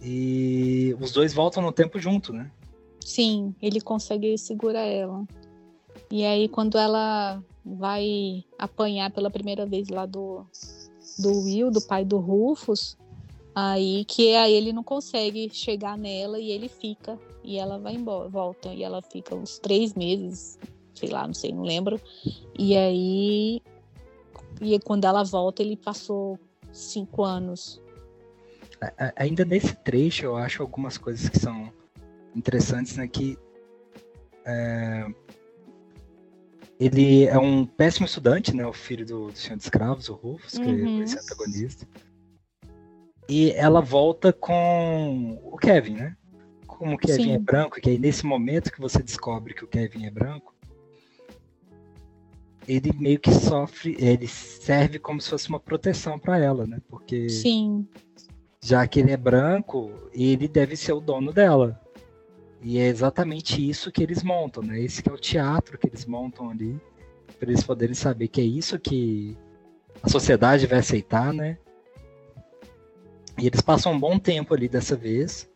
E os dois voltam no tempo junto, né? Sim, ele consegue segurar ela. E aí quando ela vai apanhar pela primeira vez lá do, do Will, do pai do Rufus, aí que aí ele não consegue chegar nela e ele fica e ela vai embora, volta e ela fica uns três meses, sei lá, não sei, não lembro. E aí e quando ela volta ele passou cinco anos. Ainda nesse trecho eu acho algumas coisas que são interessantes, né? Que é, ele é um péssimo estudante, né? O filho do, do Senhor de Escravos, o Rufus, que é uhum. é esse antagonista. E ela volta com o Kevin, né? Como o Kevin Sim. é branco, que aí nesse momento que você descobre que o Kevin é branco, ele meio que sofre, ele serve como se fosse uma proteção para ela, né? Porque Sim. já que ele é branco, ele deve ser o dono dela. E é exatamente isso que eles montam, né? Esse que é o teatro que eles montam ali, para eles poderem saber que é isso que a sociedade vai aceitar, né? E eles passam um bom tempo ali dessa vez,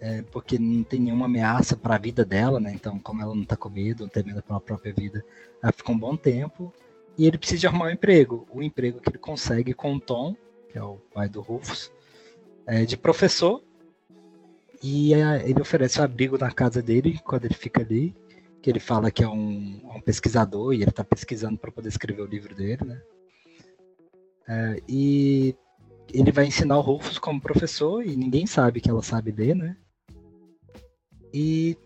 é, porque não tem nenhuma ameaça para a vida dela, né? Então, como ela não tá com medo, não tem medo pela própria vida, ela fica um bom tempo. E ele precisa arrumar um emprego. O emprego que ele consegue com o Tom, que é o pai do Rufus, é de professor e é, ele oferece o abrigo na casa dele quando ele fica ali, que ele fala que é um, um pesquisador e ele está pesquisando para poder escrever o livro dele, né? É, e ele vai ensinar o Rufus como professor e ninguém sabe que ela sabe ler, né? E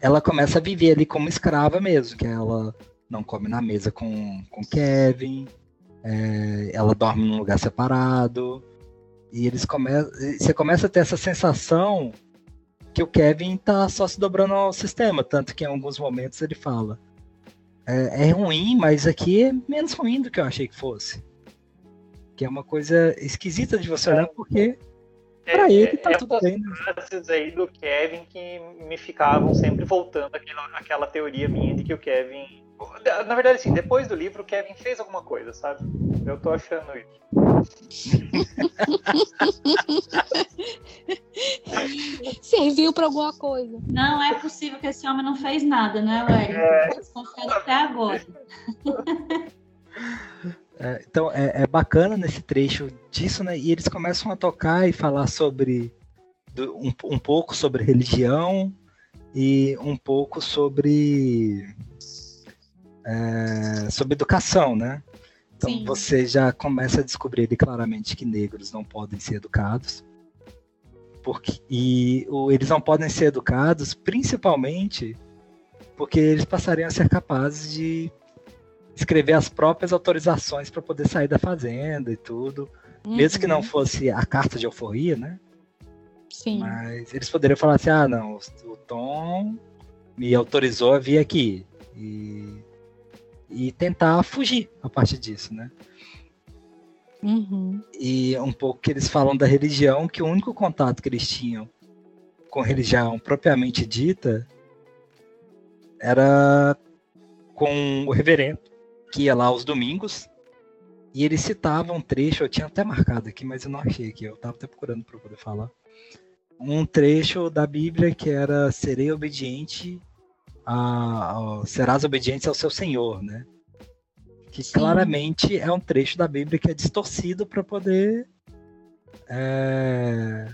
ela começa a viver ali como escrava mesmo, que ela não come na mesa com, com Kevin, é, ela dorme num lugar separado, e eles começam. Você começa a ter essa sensação que o Kevin tá só se dobrando ao sistema, tanto que em alguns momentos ele fala. É, é ruim, mas aqui é menos ruim do que eu achei que fosse. Que é uma coisa esquisita de você olhar, porque é, pra ele tá é, tudo bem. Né? aí do Kevin que me ficavam sempre voltando aquela, aquela teoria minha de que o Kevin na verdade, assim, depois do livro, o Kevin fez alguma coisa, sabe? Eu tô achando isso. Serviu para alguma coisa. Não é possível que esse homem não fez nada, né, Wellington? É... Até agora. É, então, é, é, bacana nesse trecho disso, né? E eles começam a tocar e falar sobre do, um, um pouco sobre religião e um pouco sobre é, sobre educação, né? Então Sim. você já começa a descobrir claramente que negros não podem ser educados. Porque, e eles não podem ser educados principalmente porque eles passariam a ser capazes de escrever as próprias autorizações para poder sair da fazenda e tudo. Uhum. Mesmo que não uhum. fosse a carta de alforria, né? Sim. Mas eles poderiam falar assim: ah, não, o Tom me autorizou a vir aqui. E e tentar fugir a partir disso, né? Uhum. E um pouco que eles falam da religião, que o único contato que eles tinham com religião propriamente dita era com o reverendo, que ia lá aos domingos, e ele citava um trecho, eu tinha até marcado aqui, mas eu não achei aqui, eu estava até procurando para poder falar. Um trecho da Bíblia que era serei obediente a, a, serás obediente ao seu Senhor, né? Que Sim. claramente é um trecho da Bíblia que é distorcido para poder é,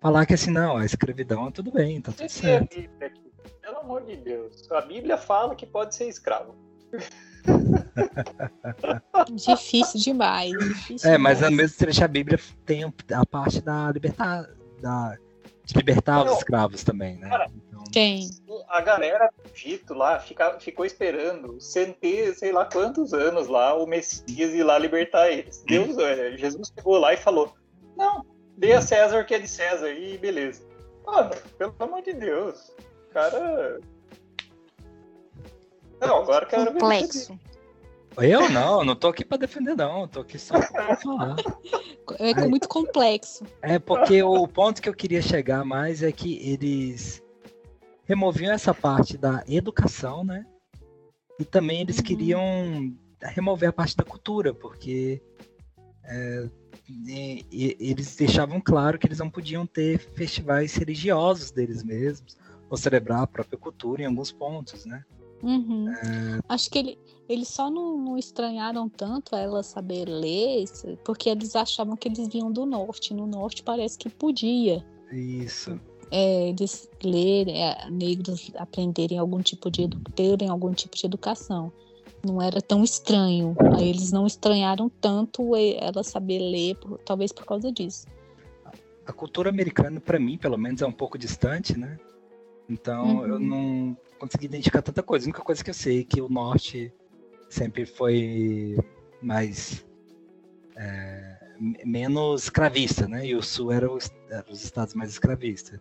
falar que assim, não, a escravidão é tudo bem, tá tudo Esse certo. É Bíblia aqui. Pelo amor de Deus, a Bíblia fala que pode ser escravo. difícil demais. Difícil é, demais. mas no mesmo trecho a Bíblia tem a parte da libertar, da, de libertar não, os escravos também, né? Cara, tem. A galera do Egito lá fica, ficou esperando centenas, sei lá quantos anos lá, o Messias ir lá libertar eles. Deus, é, Jesus chegou lá e falou: Não, dê a César o que é de César, e beleza. Mano, pelo amor de Deus. Cara. Não, agora quero Complexo. Eu não, não tô aqui pra defender, não. Tô aqui só pra falar. É muito complexo. É porque o ponto que eu queria chegar mais é que eles removiam essa parte da educação, né? E também eles uhum. queriam remover a parte da cultura, porque é, e, e, eles deixavam claro que eles não podiam ter festivais religiosos deles mesmos, ou celebrar a própria cultura em alguns pontos, né? Uhum. É... Acho que ele, eles só não, não, estranharam tanto ela saber ler, porque eles achavam que eles vinham do norte. No norte parece que podia. Isso. É, eles lerem, é, negros aprenderem algum tipo de terem algum tipo de educação. Não era tão estranho. Aí eles não estranharam tanto ela saber ler, por, talvez por causa disso. A cultura americana, para mim, pelo menos, é um pouco distante, né? Então uhum. eu não consegui identificar tanta coisa. A única coisa que eu sei é que o norte sempre foi mais é, menos escravista, né? E o sul era os, era os estados mais escravistas.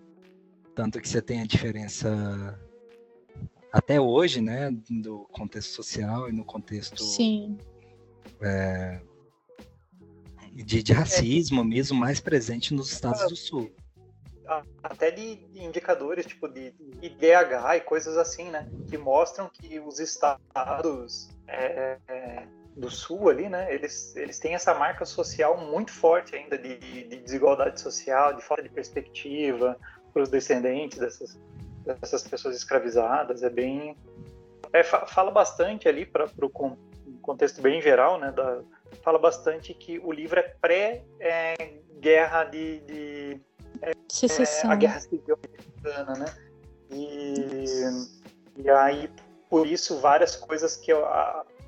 Tanto que você tem a diferença até hoje, né, do contexto social e no contexto Sim. É, de, de, racismo mesmo mais presente nos estados do sul até de, indicadores tipo de, de IDH e coisas assim, né? Que mostram que os estados é, é, do sul ali, né? Eles, eles têm essa marca social muito forte ainda de, de desigualdade social, de falta de perspectiva para os descendentes dessas, dessas pessoas escravizadas. É bem... É, fala bastante ali para o contexto bem geral, né? Da, fala bastante que o livro é pré-guerra é, de, de é, a guerra civil americana, né? E, e aí, por isso, várias coisas que eu.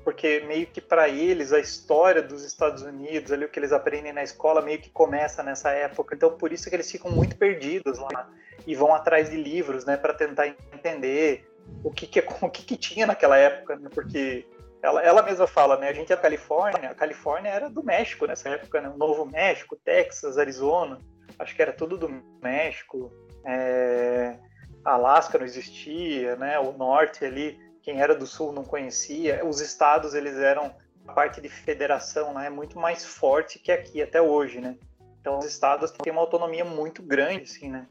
Porque meio que para eles a história dos Estados Unidos, ali o que eles aprendem na escola, meio que começa nessa época. Então, por isso que eles ficam muito perdidos lá e vão atrás de livros, né, para tentar entender o que que, o que, que tinha naquela época, né? Porque ela, ela mesma fala, né? A gente é da Califórnia, a Califórnia era do México nessa época, né? O Novo México, Texas, Arizona acho que era tudo do México, é, Alasca não existia, né? O norte ali, quem era do sul não conhecia. Os estados eles eram a parte de federação lá é muito mais forte que aqui até hoje, né? Então os estados têm uma autonomia muito grande, assim, né?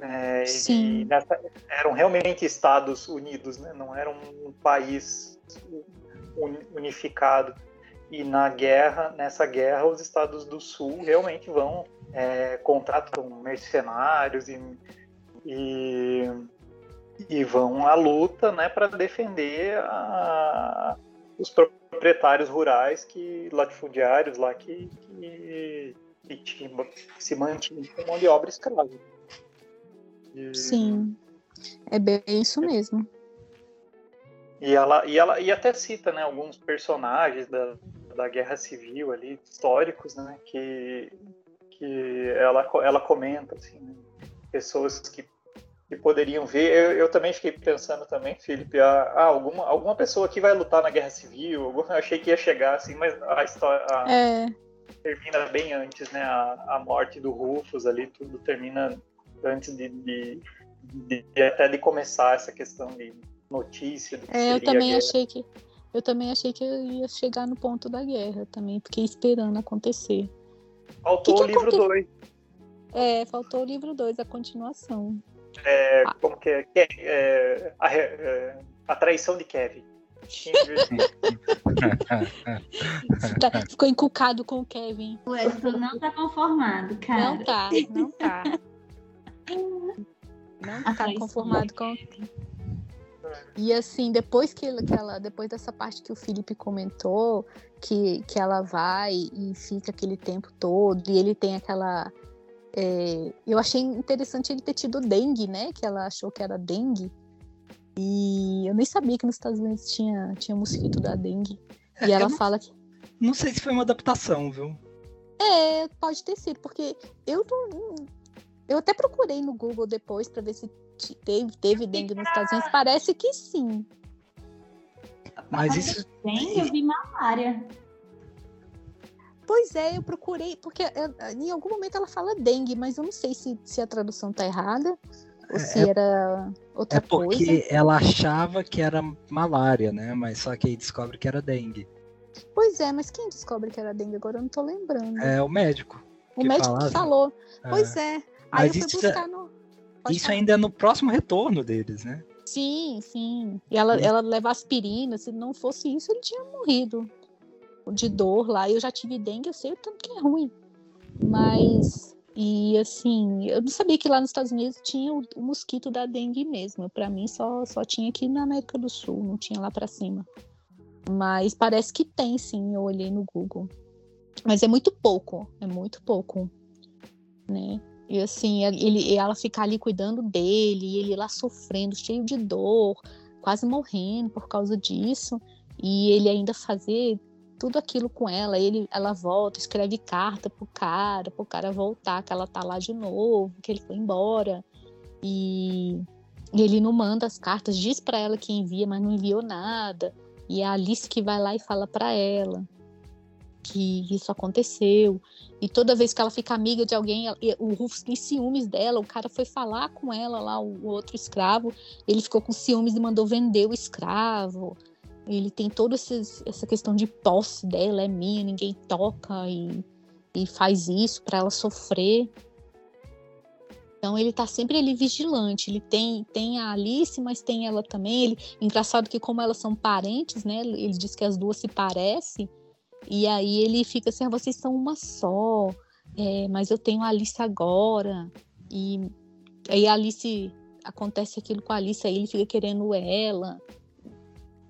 É, Sim. Nessa, eram realmente Estados Unidos, né? Não era um país unificado. E na guerra, nessa guerra, os estados do sul realmente vão é, contratam mercenários e, e, e, vão à luta né, para defender a, os proprietários rurais que latifundiários lá que, que, que, se mantinham com mão de obra escrava. E, Sim, é bem isso mesmo. E ela, e ela e até cita né, alguns personagens da, da guerra civil ali, históricos, né, que, que ela, ela comenta, assim, né? pessoas que, que poderiam ver. Eu, eu, também fiquei pensando também, Felipe, ah, ah, alguma, alguma pessoa que vai lutar na guerra civil, eu achei que ia chegar assim, mas a história a, é. termina bem antes, né? A, a morte do Rufus ali, tudo termina antes de, de, de, de até de começar essa questão de notícia. Do é, eu também achei que eu também achei que eu ia chegar no ponto da guerra também, fiquei esperando acontecer. Faltou que que o livro 2. É, faltou o livro 2, a continuação. É, ah. como que é? é a, é, a traição de Kevin. tá, ficou encucado com o Kevin. O Edson não tá conformado, cara. Não tá, não tá. Não tá conformado com. E assim, depois que, que ela, depois dessa parte que o Felipe comentou, que, que ela vai e fica aquele tempo todo, e ele tem aquela. É, eu achei interessante ele ter tido dengue, né? Que ela achou que era dengue. E eu nem sabia que nos Estados Unidos tinha, tinha mosquito da dengue. É, e ela não, fala que. Não sei se foi uma adaptação, viu? É, pode ter sido, porque eu não. Eu até procurei no Google depois para ver se teve, teve dengue nos Estados Unidos. Parece que sim. Mas isso. Dengue, eu vi malária. Pois é, eu procurei, porque em algum momento ela fala dengue, mas eu não sei se, se a tradução tá errada ou é, se é era outra coisa. É porque coisa. ela achava que era malária, né? Mas só que aí descobre que era dengue. Pois é, mas quem descobre que era dengue agora eu não tô lembrando. É o médico. O médico falava. que falou. É. Pois é. Aí mas eu fui buscar no. Pode isso falar. ainda é no próximo retorno deles, né? Sim, sim. E ela, ela leva aspirina, se não fosse isso, ele tinha morrido de dor lá. Eu já tive dengue, eu sei o tanto que é ruim. Mas, e assim, eu não sabia que lá nos Estados Unidos tinha o, o mosquito da dengue mesmo. Para mim só, só tinha aqui na América do Sul, não tinha lá para cima. Mas parece que tem sim, eu olhei no Google. Mas é muito pouco, é muito pouco, né? E assim, ele, ela fica ali cuidando dele, ele lá sofrendo, cheio de dor, quase morrendo por causa disso. E ele ainda fazer tudo aquilo com ela. Ele, ela volta, escreve carta pro cara, pro cara voltar, que ela tá lá de novo, que ele foi embora. E, e ele não manda as cartas, diz para ela que envia, mas não enviou nada. E é a Alice que vai lá e fala para ela que isso aconteceu. E toda vez que ela fica amiga de alguém, o Rufus tem ciúmes dela. O cara foi falar com ela lá, o outro escravo. Ele ficou com ciúmes e mandou vender o escravo. Ele tem toda essa questão de posse dela, é minha, ninguém toca e, e faz isso para ela sofrer. Então ele tá sempre ali vigilante. Ele tem, tem a Alice, mas tem ela também. Ele, engraçado que como elas são parentes, né? Ele diz que as duas se parecem. E aí ele fica assim, ah, vocês são uma só. É, mas eu tenho a Alice agora. E aí a Alice acontece aquilo com a Alice, aí ele fica querendo ela.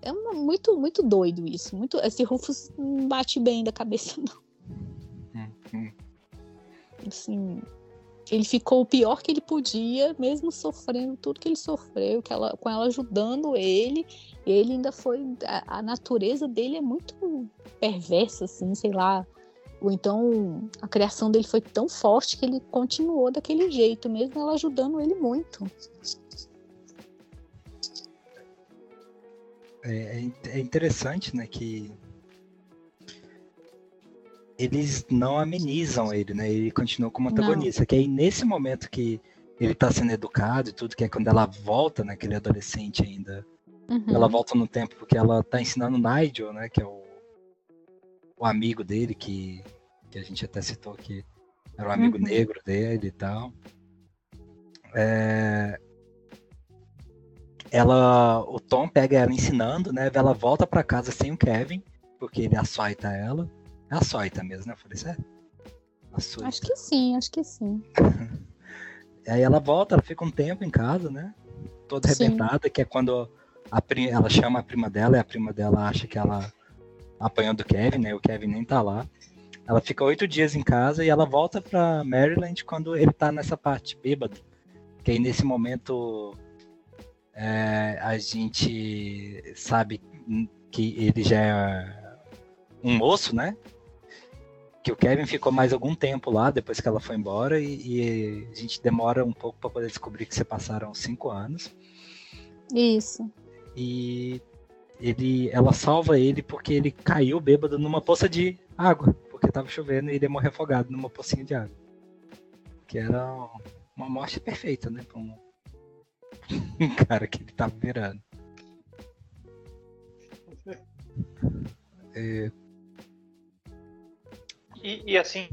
É uma, muito, muito doido isso. Muito, esse Rufus não bate bem da cabeça, não. Uhum. Assim, ele ficou o pior que ele podia, mesmo sofrendo tudo que ele sofreu, que ela, com ela ajudando ele. Ele ainda foi. A, a natureza dele é muito perversa, assim, sei lá. Ou então a criação dele foi tão forte que ele continuou daquele jeito, mesmo ela ajudando ele muito. É, é, é interessante, né, que eles não amenizam ele, né? Ele continua como antagonista. Não. Que aí nesse momento que ele tá sendo educado e tudo, que é quando ela volta, né? Que ele é adolescente ainda. Uhum. Ela volta no tempo porque ela tá ensinando o Nigel, né? Que é o, o amigo dele, que, que a gente até citou que era o amigo uhum. negro dele e tal. É, ela, o Tom pega ela ensinando, né? Ela volta para casa sem o Kevin, porque ele açoita ela. É açoita mesmo, né? Eu falei, certo? Açoita. Acho que sim, acho que sim. Aí ela volta, ela fica um tempo em casa, né? Toda arrebentada, que é quando a, ela chama a prima dela e a prima dela acha que ela apanhou do Kevin, né? O Kevin nem tá lá. Ela fica oito dias em casa e ela volta pra Maryland quando ele tá nessa parte bêbado. Que aí nesse momento é, a gente sabe que ele já é um moço, né? Que o Kevin ficou mais algum tempo lá depois que ela foi embora e, e a gente demora um pouco para poder descobrir que se passaram cinco anos. Isso. E ele, ela salva ele porque ele caiu bêbado numa poça de água, porque estava chovendo e ele ia morrer afogado numa pocinha de água. Que era uma morte perfeita, né? Pra um, cara que ele tava virando. É... E, e, assim,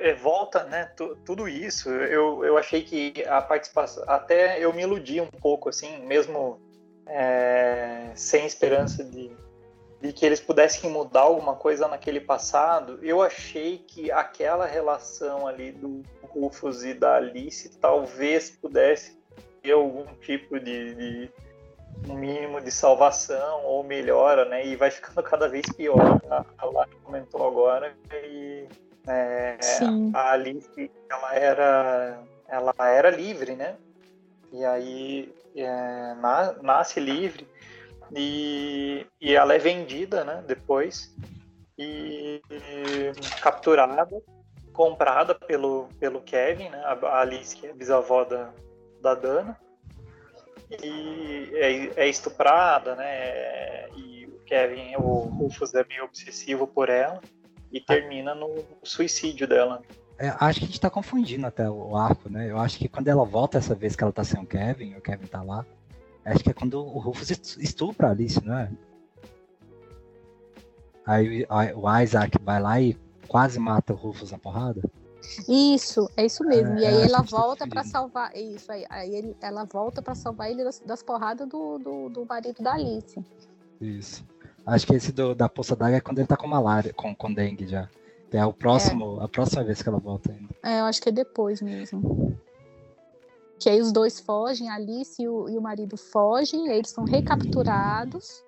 é, volta, né, tudo isso, eu, eu achei que a participação, até eu me iludi um pouco, assim, mesmo é, sem esperança de, de que eles pudessem mudar alguma coisa naquele passado, eu achei que aquela relação ali do Rufus e da Alice talvez pudesse algum tipo de, de um mínimo de salvação ou melhora, né? E vai ficando cada vez pior. A Lara comentou agora e é, a Alice ela era ela era livre, né? E aí é, na, nasce livre e, e ela é vendida, né? Depois e, e capturada, comprada pelo pelo Kevin, né? A Alice que é bisavó da da Dana e é, é estuprada, né? E o Kevin, o Rufus é meio obsessivo por ela. e termina no suicídio dela. É, acho que a gente tá confundindo até o arco, né? Eu acho que quando ela volta essa vez que ela tá sem o Kevin, o Kevin tá lá, acho que é quando o Rufus estupra a Alice, não é? Aí o Isaac vai lá e quase mata o Rufus na porrada. Isso, é isso mesmo. É, e aí ela volta para salvar. Isso, aí, aí ele, ela volta para salvar ele das, das porradas do, do, do, marido da Alice. Isso. Acho que esse do, da poça d'água é quando ele tá com malária, com, com dengue já. É o próximo, é. a próxima vez que ela volta ainda. É, eu acho que é depois mesmo. Que aí os dois fogem, a Alice e o, e o marido fogem, aí eles são recapturados.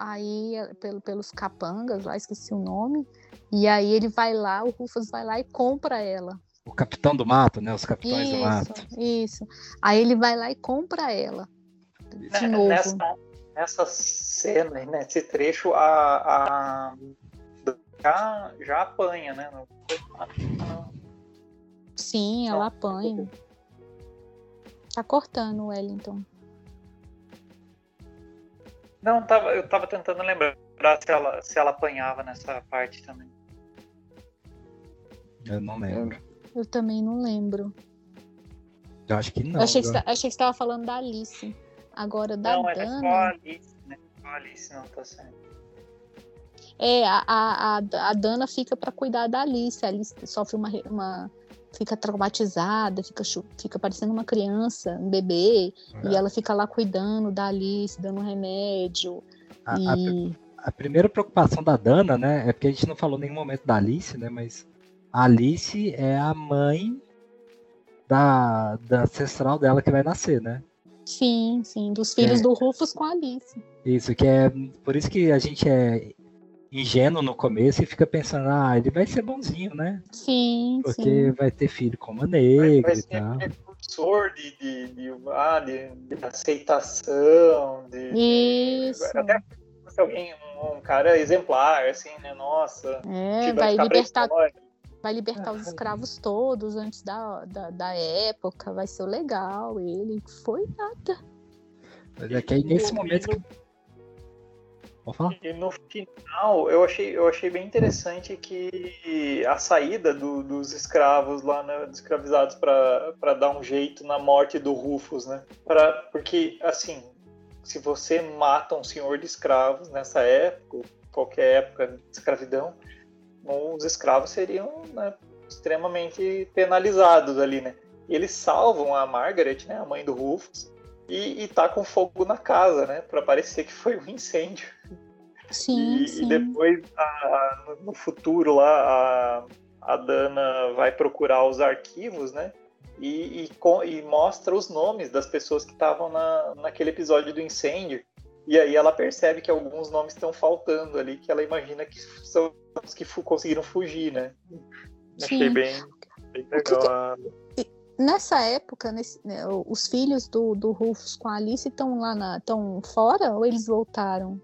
Aí, pelo, pelos capangas lá, esqueci o nome. E aí ele vai lá, o Rufus vai lá e compra ela. O capitão do mato, né? Os capitães isso, do mato. Isso. Aí ele vai lá e compra ela. De né, novo. Nessa, nessa cena, nesse trecho, a, a já, já apanha, né? Sim, ela apanha. Tá cortando o Wellington. Não, tava, eu tava tentando lembrar se ela, se ela apanhava nessa parte também. Eu não lembro. Eu também não lembro. Eu acho que não. Eu achei, que, achei que você estava falando da Alice. Agora da não, Dana. Não, é só a Alice, né? Só a Alice não tá certo. É, a, a, a, Dana fica para cuidar da Alice. A Alice sofre uma, uma fica traumatizada, fica, fica parecendo uma criança, um bebê, é. e ela fica lá cuidando da Alice, dando remédio. A, e... a, a, primeira preocupação da Dana, né, é porque a gente não falou em nenhum momento da Alice, né, mas a Alice é a mãe da, da ancestral dela que vai nascer, né? Sim, sim, dos filhos é. do Rufus com a Alice. Isso, que é por isso que a gente é ingênuo no começo e fica pensando, ah, ele vai ser bonzinho, né? Sim. Porque sim. vai ter filho com uma negra vai, vai e tal. Precursor de, de, de, ah, de, de aceitação, de. Isso. Até se alguém, um, um, cara exemplar, assim, né? Nossa. É, vai libertar. Vai libertar os escravos todos antes da, da, da época, vai ser legal. Ele foi nada. Mas é que aí nesse momento que e no final, eu achei, eu achei bem interessante que a saída do, dos escravos lá, né, dos escravizados para dar um jeito na morte do Rufus, né? Pra, porque, assim, se você mata um senhor de escravos nessa época, qualquer época de escravidão, os escravos seriam né, extremamente penalizados ali, né? E eles salvam a Margaret, né, a mãe do Rufus, e, e tá com fogo na casa, né? Para parecer que foi um incêndio. Sim, e, sim. e depois, a, no futuro lá, a, a Dana vai procurar os arquivos, né? E, e, e mostra os nomes das pessoas que estavam na, naquele episódio do incêndio. E aí ela percebe que alguns nomes estão faltando ali, que ela imagina que são os que conseguiram fugir, né? Sim. Achei bem, bem legal. Nessa época, nesse, né, os filhos do, do Rufus com a Alice estão lá na, estão fora ou eles voltaram?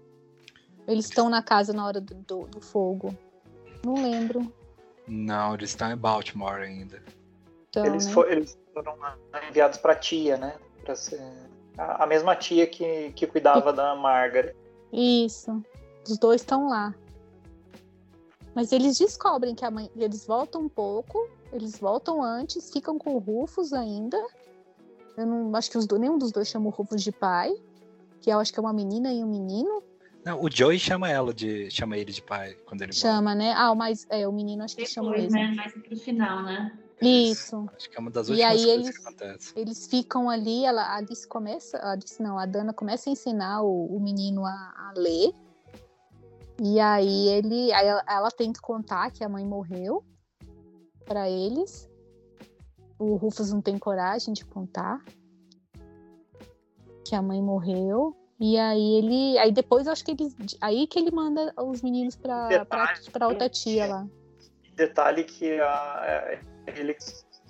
Eles estão na casa na hora do, do, do, fogo? Não lembro. Não, eles estão em Baltimore ainda. Então, eles, né? for, eles, foram enviados para tia, né? Pra ser a, a mesma tia que, que cuidava e... da Margaret. Isso. Os dois estão lá. Mas eles descobrem que a mãe. Eles voltam um pouco eles voltam antes, ficam com o Rufus ainda. Eu não acho que os dois, nenhum dos dois chama o Rufus de pai. Que eu acho que é uma menina e um menino. Não, o Joey chama ela de. chama ele de pai quando ele Chama, né? Ah, mas é, o menino acho que Depois, chama mesmo. Né? Mais pro final, né? Isso. Acho que é uma das últimas e aí coisas eles, que acontece. Eles ficam ali, ela, a Alice começa. A Alice não, a Dana começa a ensinar o, o menino a, a, ler. E aí ele. Aí ela, ela tenta contar que a mãe morreu para eles. O Rufus não tem coragem de contar que a mãe morreu. E aí ele, aí depois eu acho que ele, aí que ele manda os meninos para para outra tia lá. Detalhe que a, é, ele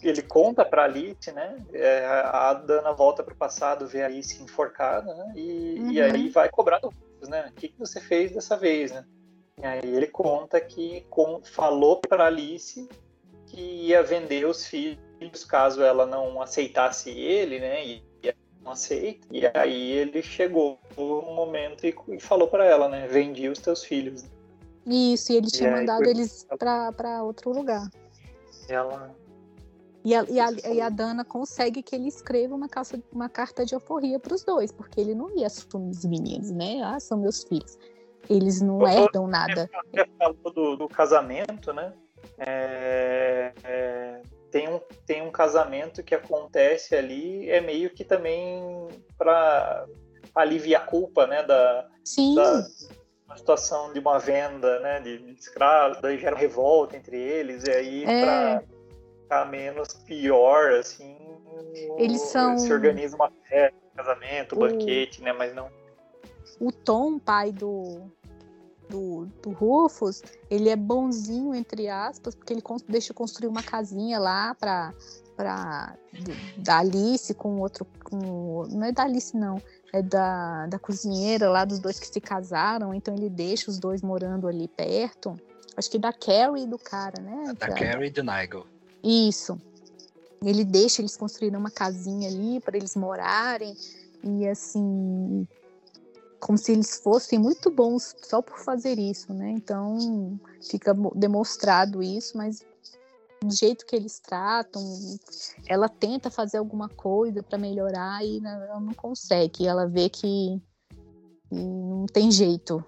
ele conta para Alice, né? É, a Dana volta para o passado, vê a Alice enforcada, né? E, uhum. e aí vai cobrar do Rufus, né? O que, que você fez dessa vez, né? E aí ele conta que com, falou para Alice que ia vender os filhos caso ela não aceitasse ele, né? E não aceita. E aí ele chegou no momento e, e falou para ela, né? Vendi os teus filhos. Isso, e ele tinha mandado eles para outro lugar. Ela. E a, e, a, e a Dana consegue que ele escreva uma, calça, uma carta de alforria para os dois, porque ele não ia assumir os meninos, né? Ah, são meus filhos. Eles não herdam nada. Você falou do, do casamento, né? É, é, tem, um, tem um casamento que acontece ali, é meio que também para aliviar a culpa, né? Da, Sim. Da, uma situação de uma venda, né, de, de escravos, daí gera revolta entre eles, e aí é. para ficar menos pior, assim, eles são... se organiza uma festa, casamento, o... banquete, né, mas não... O Tom, pai do, do, do Rufus, ele é bonzinho, entre aspas, porque ele deixa construir uma casinha lá para para da Alice com outro com, não é da Alice não é da, da cozinheira lá dos dois que se casaram então ele deixa os dois morando ali perto. Acho que da Carrie e do cara né da Carrie e do Nigel. Isso. Ele deixa eles construírem uma casinha ali para eles morarem e assim como se eles fossem muito bons só por fazer isso, né? Então fica demonstrado isso, mas do jeito que eles tratam, ela tenta fazer alguma coisa para melhorar e ela não consegue. Ela vê que, não tem jeito,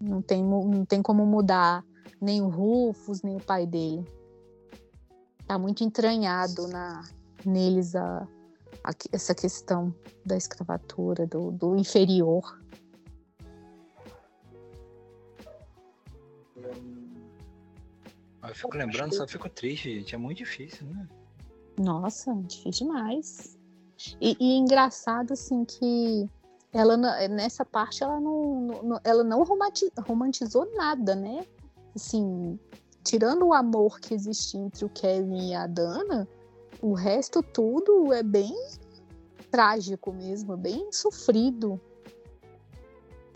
não tem, não tem como mudar nem o Rufus, nem o pai dele. Tá muito entranhado na, neles a, a essa questão da escravatura, do, do inferior. Eu fico lembrando, só fico triste, gente. É muito difícil, né? Nossa, difícil demais. E, e engraçado, assim, que ela nessa parte ela não, não ela não romantizou nada, né? Assim, tirando o amor que existe entre o Kevin e a Dana, o resto tudo é bem trágico mesmo, bem sofrido.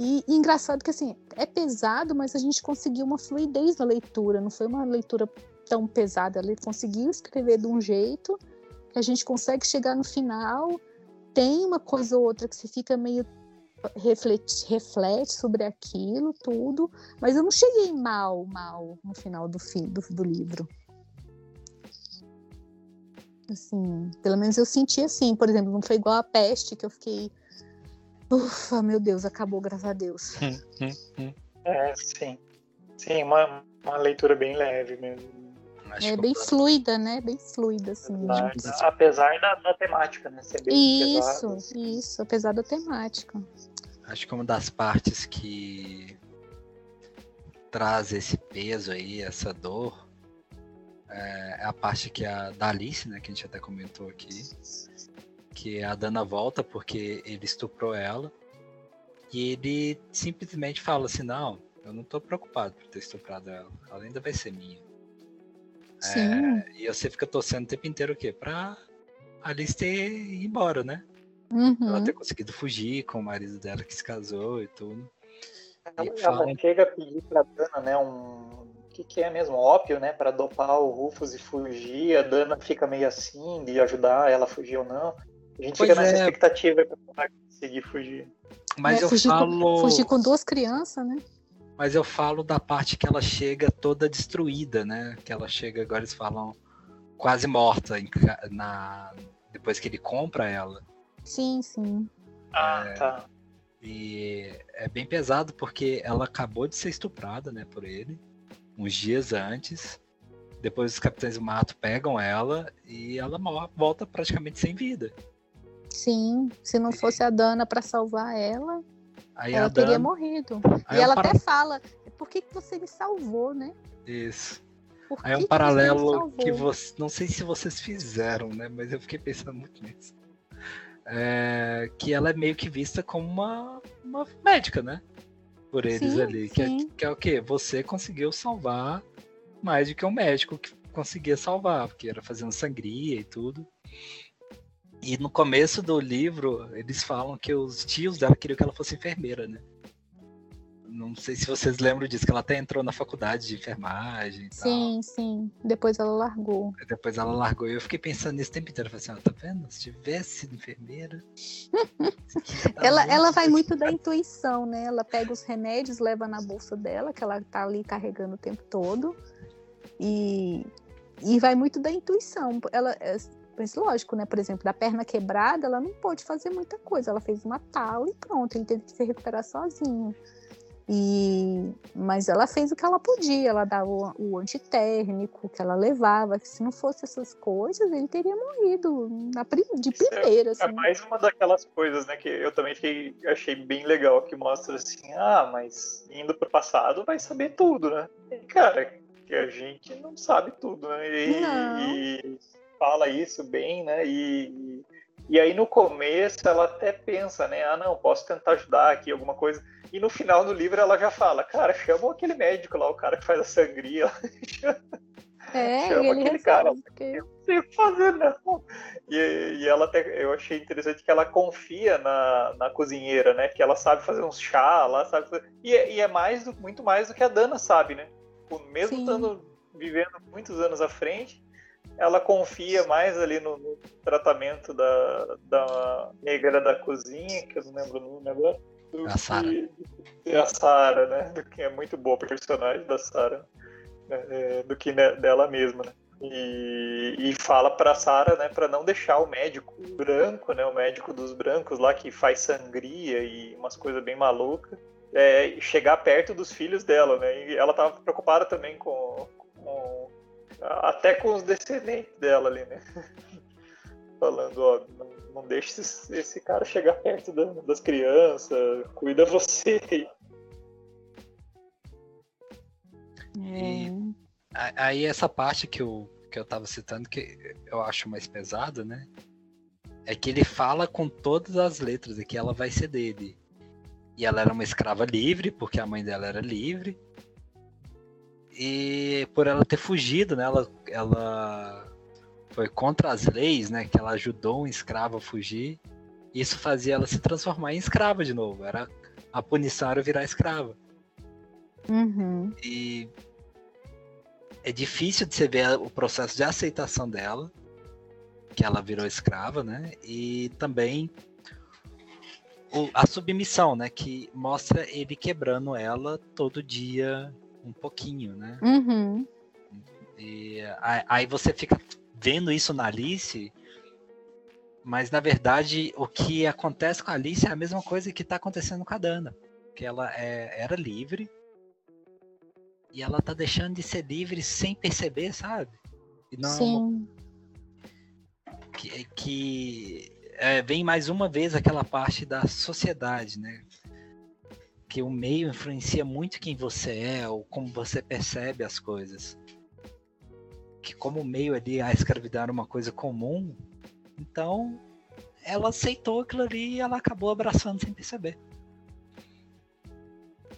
E, e, engraçado que assim, é pesado, mas a gente conseguiu uma fluidez na leitura, não foi uma leitura tão pesada. Ele conseguiu escrever de um jeito que a gente consegue chegar no final, tem uma coisa ou outra que você fica meio reflete, reflete sobre aquilo tudo, mas eu não cheguei mal, mal no final do, fim, do, do livro. Assim, pelo menos eu senti assim, por exemplo, não foi igual a peste que eu fiquei Ufa, meu Deus, acabou, graças a Deus. é, sim. Sim, uma, uma leitura bem leve mesmo. é bem fluida, né? Bem fluida, assim. Apesar, apesar da, da, temática, né? Ser bem isso, pesado. isso, apesar da temática. Acho que uma das partes que traz esse peso aí, essa dor, é a parte que a da Alice, né, que a gente até comentou aqui, que a Dana volta porque ele estuprou ela. E ele simplesmente fala assim: Não, eu não tô preocupado por ter estuprado ela. Ela ainda vai ser minha. É, e você fica torcendo o tempo inteiro o quê? Pra Alice ter ido embora, né? Uhum. Ela ter conseguido fugir com o marido dela que se casou e tudo. Ela, e ela fala... chega a pedir pra Dana, né, um. O que, que é mesmo? Ópio, né? Pra dopar o Rufus e fugir. A Dana fica meio assim de ajudar ela a fugir ou não. A gente pois fica nessa é. expectativa pra conseguir fugir. Mas é, eu fugir falo. Com, fugir com duas crianças, né? Mas eu falo da parte que ela chega toda destruída, né? Que ela chega, agora eles falam, quase morta na... depois que ele compra ela. Sim, sim. Ah, é... tá. E é bem pesado porque ela acabou de ser estuprada, né, por ele, uns dias antes. Depois os capitães do mato pegam ela e ela volta praticamente sem vida. Sim, se não fosse a Dana para salvar ela, Aí ela teria Dana... morrido. Aí e ela para... até fala: por que, que você me salvou, né? Isso. Aí é um paralelo que você. Não sei se vocês fizeram, né? Mas eu fiquei pensando muito nisso. É, que ela é meio que vista como uma, uma médica, né? Por eles sim, ali. Que é, que é o quê? Você conseguiu salvar mais do que um médico que conseguia salvar, porque era fazendo sangria e tudo. E no começo do livro, eles falam que os tios dela queriam que ela fosse enfermeira, né? não sei se vocês lembram disso, que ela até entrou na faculdade de enfermagem. E sim, tal. sim. Depois ela largou. Depois ela largou e eu fiquei pensando nisso o tempo inteiro. Falei assim, ó, tá vendo? Se tivesse sido enfermeira. ela, ela vai muito da intuição, né? Ela pega os remédios, leva na bolsa dela, que ela tá ali carregando o tempo todo. E, e vai muito da intuição. Ela, mas lógico, né? Por exemplo, da perna quebrada, ela não pôde fazer muita coisa. Ela fez uma tal e pronto, ele teve que se recuperar sozinho. E, mas ela fez o que ela podia, ela dava o, o antitérmico que ela levava, que se não fosse essas coisas, ele teria morrido na, de primeira. É, assim. é mais uma daquelas coisas, né, que eu também fiquei, achei bem legal, que mostra assim, ah, mas indo pro passado vai saber tudo, né? E, cara, que a gente não sabe tudo, né? E, e fala isso bem, né? E, e aí no começo ela até pensa, né? Ah, não, posso tentar ajudar aqui, alguma coisa. E no final do livro ela já fala, cara, chama aquele médico lá, o cara que faz a sangria. É, chama aquele cara. Porque... Eu não sei que fazer, não. E, e ela até, eu achei interessante que ela confia na, na cozinheira, né? Que ela sabe fazer uns chá, lá sabe fazer... e, é, e é mais do, muito mais do que a Dana sabe, né? Mesmo estando vivendo muitos anos à frente, ela confia mais ali no, no, tratamento da, da negra da cozinha, que eu não lembro o nome agora. A Sara. A Sara, né? Do que é muito boa personagem da Sara. Né? É, do que dela mesma, né? E, e fala para Sara, né, para não deixar o médico branco, né, o médico dos brancos lá que faz sangria e umas coisas bem malucas, é, chegar perto dos filhos dela, né? E ela tava preocupada também com até com os descendentes dela ali, né? Falando, ó, não, não deixe esse, esse, cara chegar perto da, das crianças, cuida você. É. E aí essa parte que eu, que eu tava citando, que eu acho mais pesada, né? É que ele fala com todas as letras e que ela vai ser dele. E ela era uma escrava livre, porque a mãe dela era livre e por ela ter fugido, né? Ela, ela foi contra as leis, né? Que ela ajudou um escravo a fugir. Isso fazia ela se transformar em escrava de novo. Era a punição era virar escrava. Uhum. E é difícil de você ver o processo de aceitação dela, que ela virou escrava, né? E também o, a submissão, né? Que mostra ele quebrando ela todo dia um pouquinho, né? Uhum. E aí você fica vendo isso na Alice, mas na verdade o que acontece com a Alice é a mesma coisa que está acontecendo com a Dana, que ela é, era livre e ela tá deixando de ser livre sem perceber, sabe? E não, Sim. Que, que é, vem mais uma vez aquela parte da sociedade, né? Que o meio influencia muito quem você é ou como você percebe as coisas. Que como o meio ali a escravidão era uma coisa comum, então ela aceitou aquilo ali e ela acabou abraçando sem perceber.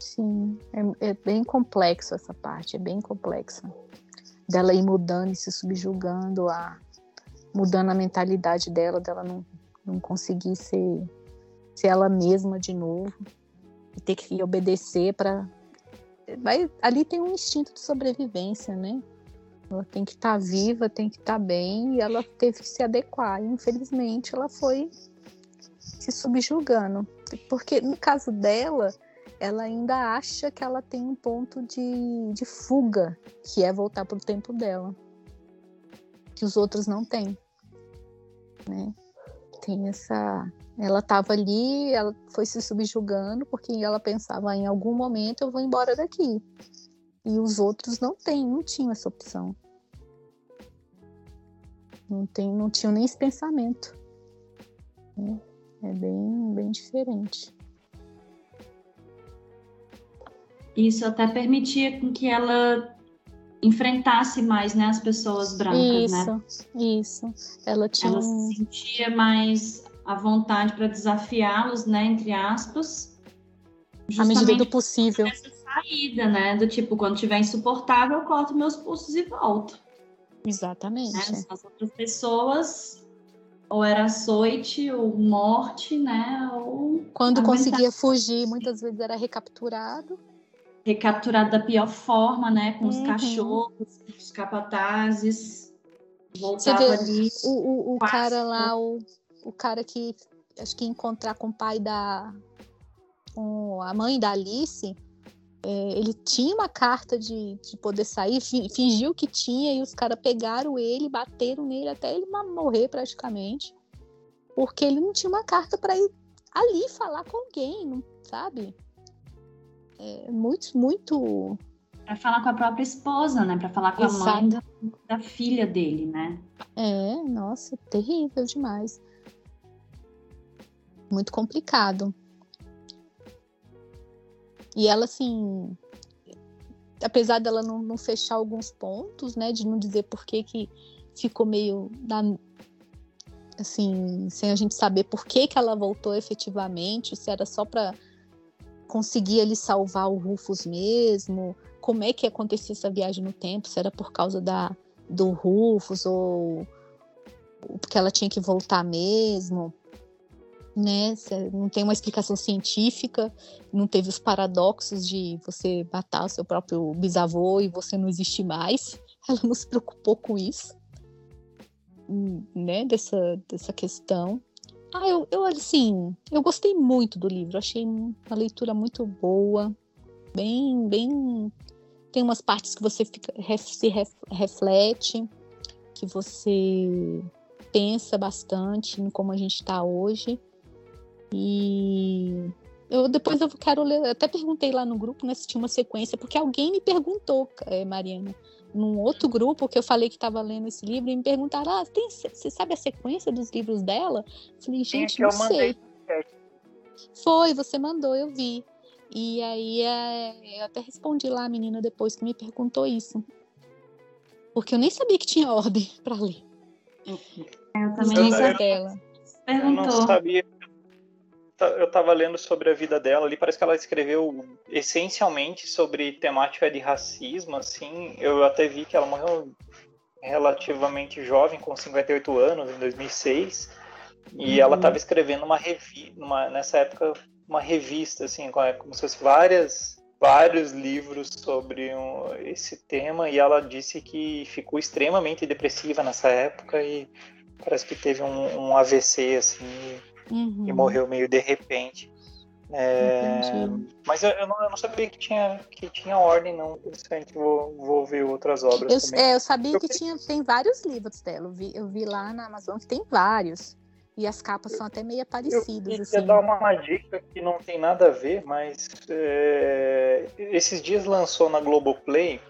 Sim, é, é bem complexo essa parte, é bem complexa. Dela ir mudando e se subjugando, a, mudando a mentalidade dela, dela não, não conseguir ser, ser ela mesma de novo e ter que obedecer para vai ali tem um instinto de sobrevivência, né? Ela tem que estar tá viva, tem que estar tá bem e ela teve que se adequar. E infelizmente ela foi se subjugando, porque no caso dela, ela ainda acha que ela tem um ponto de, de fuga, que é voltar para o tempo dela, que os outros não têm, né? Tem essa ela estava ali, ela foi se subjugando porque ela pensava em algum momento eu vou embora daqui. E os outros não têm, não tinham essa opção. Não, tem, não tinham nem esse pensamento. É, é bem, bem diferente. Isso até permitia que ela enfrentasse mais né, as pessoas brancas, isso, né? Isso, Ela tinha. Ela se sentia mais à vontade para desafiá-los, né, entre aspas. À medida do possível. Essa saída, né, do tipo, quando tiver insuportável, eu corto meus pulsos e volto. Exatamente. Né? As outras pessoas ou era açoite, ou morte, né? Ou Quando conseguia fugir, muitas vezes era recapturado. Recapturado da pior forma, né? Com uhum. os cachorros, os capatazes. Voltava ali. O, o, o cara lá, o, o cara que acho que ia encontrar com o pai da. com a mãe da Alice é, ele tinha uma carta de, de poder sair, fingiu que tinha, e os caras pegaram ele, bateram nele até ele morrer praticamente, porque ele não tinha uma carta para ir ali falar com alguém, não, sabe? É muito, muito. Para falar com a própria esposa, né? Para falar com Exato. a mãe da, da filha dele, né? É, nossa, terrível demais. Muito complicado. E ela, assim, apesar dela não, não, fechar alguns pontos, né, de não dizer por que que ficou meio na, assim, sem a gente saber por que que ela voltou efetivamente, se era só para conseguir ele salvar o Rufus mesmo, como é que acontecia essa viagem no tempo, se era por causa da do Rufus ou porque ela tinha que voltar mesmo né? Não tem uma explicação científica, não teve os paradoxos de você matar o seu próprio bisavô e você não existe mais. Ela não se preocupou com isso, né? Dessa, dessa questão. Ah, eu, eu assim, eu gostei muito do livro, achei uma leitura muito boa, bem, bem. Tem umas partes que você fica, se reflete, que você pensa bastante em como a gente está hoje. E eu depois eu quero ler, até perguntei lá no grupo, né, se tinha uma sequência, porque alguém me perguntou, é, Mariana, num outro grupo que eu falei que estava lendo esse livro e me perguntaram: "Ah, tem, você sabe a sequência dos livros dela?" Eu falei: "Gente, não sei". Foi, você mandou, eu vi. E aí é, eu até respondi lá a menina depois que me perguntou isso. Porque eu nem sabia que tinha ordem para ler. Eu também não sabia. Eu não sabia eu estava lendo sobre a vida dela ali, parece que ela escreveu essencialmente sobre temática de racismo, assim. Eu até vi que ela morreu relativamente jovem, com 58 anos, em 2006. E uhum. ela estava escrevendo uma revista, nessa época, uma revista, assim, como se fosse várias, vários livros sobre um, esse tema. E ela disse que ficou extremamente depressiva nessa época e parece que teve um, um AVC, assim, uhum. e morreu meio de repente. É, mas eu, eu, não, eu, não, sabia que tinha, que tinha ordem, não. Interessante, vou, vou ver outras obras. Eu, também. É, eu sabia que tinha, tem vários livros dela. Eu vi, eu vi lá na Amazon que tem vários. E as capas são até meio parecidas. Eu queria assim. dar uma dica que não tem nada a ver, mas é, esses dias lançou na Globoplay,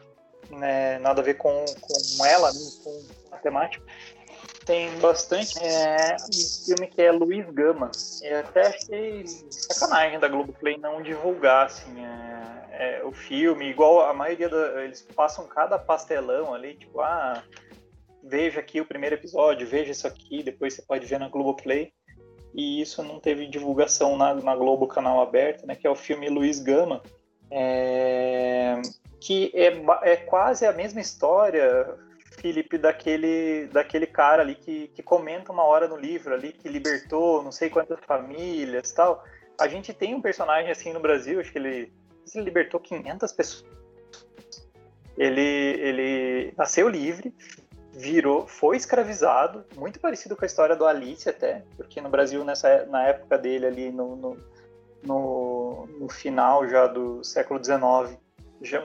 né, nada a ver com, com ela, com a temática, tem bastante. É um filme que é Luiz Gama. Eu até achei sacanagem da Globoplay não divulgar assim, é, é, o filme, igual a maioria da, eles passam cada pastelão ali, tipo, ah, veja aqui o primeiro episódio, veja isso aqui, depois você pode ver na Globoplay. E isso não teve divulgação na, na Globo Canal Aberto, né? Que é o filme Luiz Gama. É, que é, é quase a mesma história Felipe, daquele, daquele cara ali que, que comenta uma hora no livro ali, que libertou não sei quantas famílias tal. A gente tem um personagem assim no Brasil, acho que ele, ele libertou 500 pessoas. Ele, ele nasceu livre, virou, foi escravizado, muito parecido com a história do Alice até, porque no Brasil, nessa, na época dele ali, no, no, no, no final já do século XIX,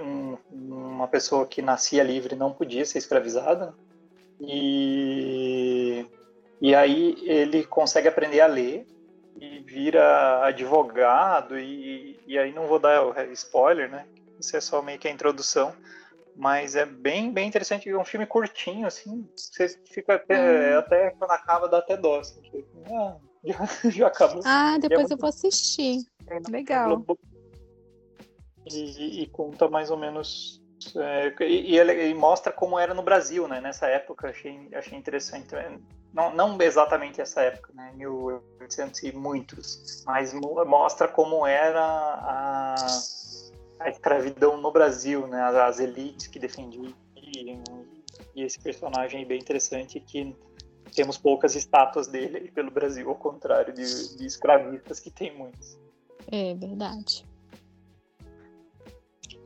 um, uma pessoa que nascia livre não podia ser escravizada. E, e aí ele consegue aprender a ler e vira advogado. E, e aí não vou dar spoiler, né? Isso é só meio que a introdução. Mas é bem, bem interessante. É um filme curtinho, assim. Você fica até, hum. até quando acaba, dá até dó. Assim, ah, já, já acabou. Ah, depois é eu vou assistir. Legal e, e conta mais ou menos é, e, e, ele, mostra como era no Brasil, né? Nessa época, achei, achei interessante. Não, não exatamente essa época, né? 1800 e muitos, mas mostra como era a, a escravidão no Brasil, né? As, as elites que defendiam e, e, esse personagem bem interessante que temos poucas estátuas dele pelo Brasil, ao contrário de, de escravistas que tem muitos. É verdade.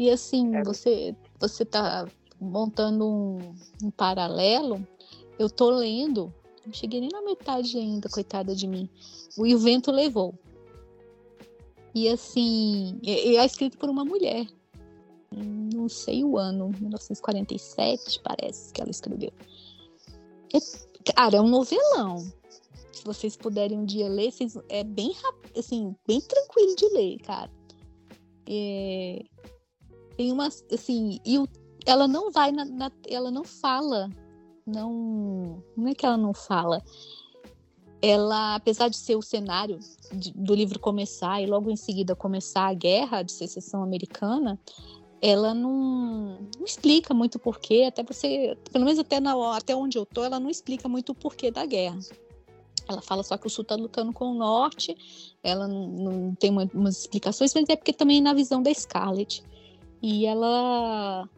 E assim, é. você você tá montando um, um, paralelo. Eu tô lendo, não cheguei nem na metade ainda, coitada de mim. O E o Vento Levou. E assim, é, é escrito por uma mulher. Não sei o ano, 1947, parece que ela escreveu. É, cara, é um novelão. Se vocês puderem um dia ler, vocês, é bem assim, bem tranquilo de ler, cara. É, tem uma, assim, e o, ela não vai na, na, ela não fala, não, não é que ela não fala. Ela, apesar de ser o cenário de, do livro começar e logo em seguida começar a guerra de secessão americana, ela não, não explica muito o porquê, até você, pelo menos até, na, até onde eu tô, ela não explica muito o porquê da guerra. Ela fala só que o Sul está lutando com o Norte, ela não, não tem uma, umas explicações, mas é porque também na visão da Scarlett. E ela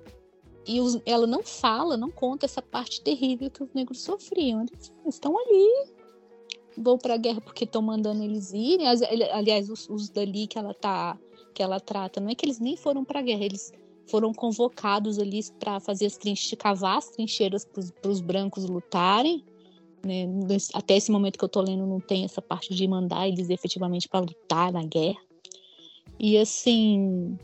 e os, ela não fala, não conta essa parte terrível que os negros sofriam. Eles estão ali, vão para a guerra porque estão mandando eles irem. Aliás, os, os dali que ela tá que ela trata, não é que eles nem foram para a guerra, eles foram convocados ali para fazer as trincheiras, cavar as trincheiras para os brancos lutarem. Né? Até esse momento que eu tô lendo, não tem essa parte de mandar eles efetivamente para lutar na guerra. E assim,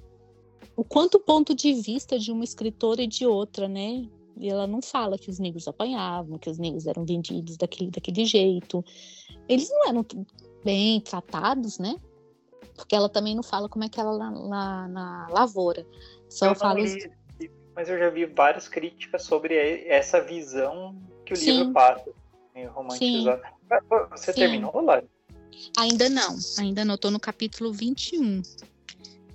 o quanto ponto de vista de uma escritora e de outra, né? E ela não fala que os negros apanhavam, que os negros eram vendidos daquele, daquele jeito. Eles não eram bem tratados, né? porque ela também não fala como é que ela lá, lá na lavoura. Só eu fala. Li, mas eu já vi várias críticas sobre essa visão que o Sim. livro passa, romantizado. Você Sim. terminou, Lari? Ainda não, ainda não. Estou no capítulo 21.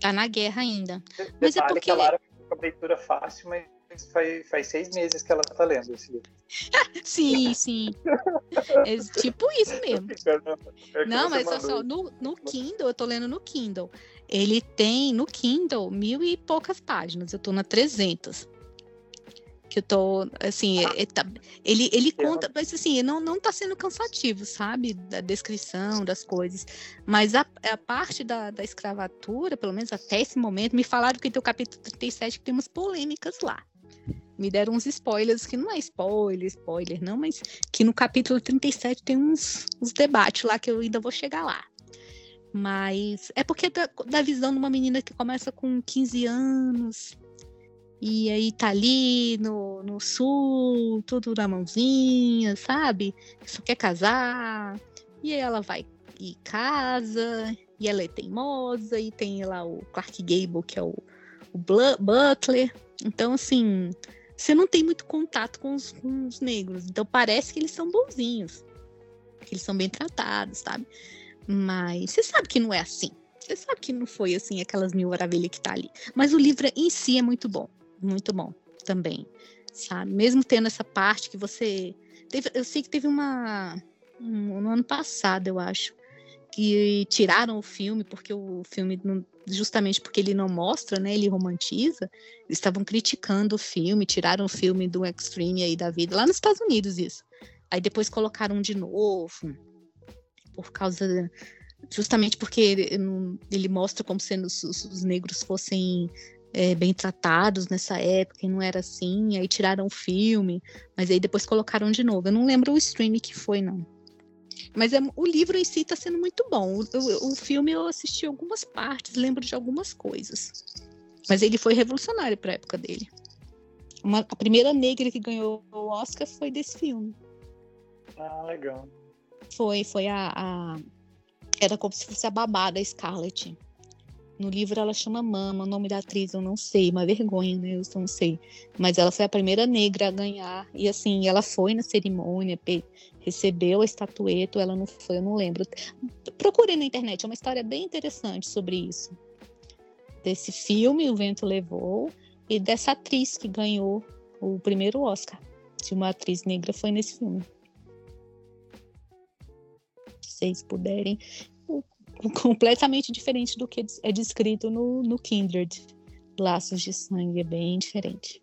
Tá na guerra ainda. Mas é porque. Que a Lara com a leitura fácil, mas faz, faz seis meses que ela tá lendo esse livro. sim, sim. É tipo isso mesmo. Não, mas olha só, no, no Kindle, eu tô lendo no Kindle. Ele tem no Kindle mil e poucas páginas. Eu tô na 300 que eu tô, assim, ah. ele, tá, ele, ele conta, mas assim, não, não tá sendo cansativo, sabe, da descrição das coisas, mas a, a parte da, da escravatura, pelo menos até esse momento, me falaram que tem o capítulo 37 que tem umas polêmicas lá me deram uns spoilers, que não é spoiler, spoiler, não, mas que no capítulo 37 tem uns, uns debates lá que eu ainda vou chegar lá. Mas é porque é da, da visão de uma menina que começa com 15 anos, e aí tá ali no, no sul, tudo na mãozinha, sabe? Só quer casar. E aí ela vai e casa, e ela é teimosa, e tem lá o Clark Gable, que é o, o Butler. Então, assim, você não tem muito contato com os, com os negros. Então parece que eles são bonzinhos. Que eles são bem tratados, sabe? Mas você sabe que não é assim. Você sabe que não foi assim aquelas mil maravilhas que tá ali. Mas o livro em si é muito bom. Muito bom também. Sabe? Mesmo tendo essa parte que você. Teve, eu sei que teve uma. Um, no ano passado, eu acho. Que tiraram o filme, porque o filme não, justamente porque ele não mostra, né? Ele romantiza. Eles estavam criticando o filme, tiraram o filme do Extreme aí da vida, lá nos Estados Unidos isso. Aí depois colocaram de novo, por causa justamente porque ele, ele mostra como se os, os negros fossem é, bem tratados nessa época e não era assim. Aí tiraram o filme, mas aí depois colocaram de novo. Eu não lembro o stream que foi não. Mas é, o livro em si está sendo muito bom. O, o, o, filme eu assisti algumas partes, lembro de algumas coisas. Mas ele foi revolucionário para a época dele. Uma, a primeira negra que ganhou o Oscar foi desse filme. Ah, legal. Foi, foi a, a era como se fosse a babá da Scarlett. No livro ela chama Mama, o nome da atriz eu não sei, uma vergonha, né? Eu não sei. Mas ela foi a primeira negra a ganhar. E assim, ela foi na cerimônia, recebeu a estatueta, ela não foi, eu não lembro. Procurei na internet, é uma história bem interessante sobre isso. Desse filme, O Vento Levou, e dessa atriz que ganhou o primeiro Oscar. De uma atriz negra foi nesse filme. Se vocês puderem completamente diferente do que é descrito no, no Kindred. Laços de sangue é bem diferente.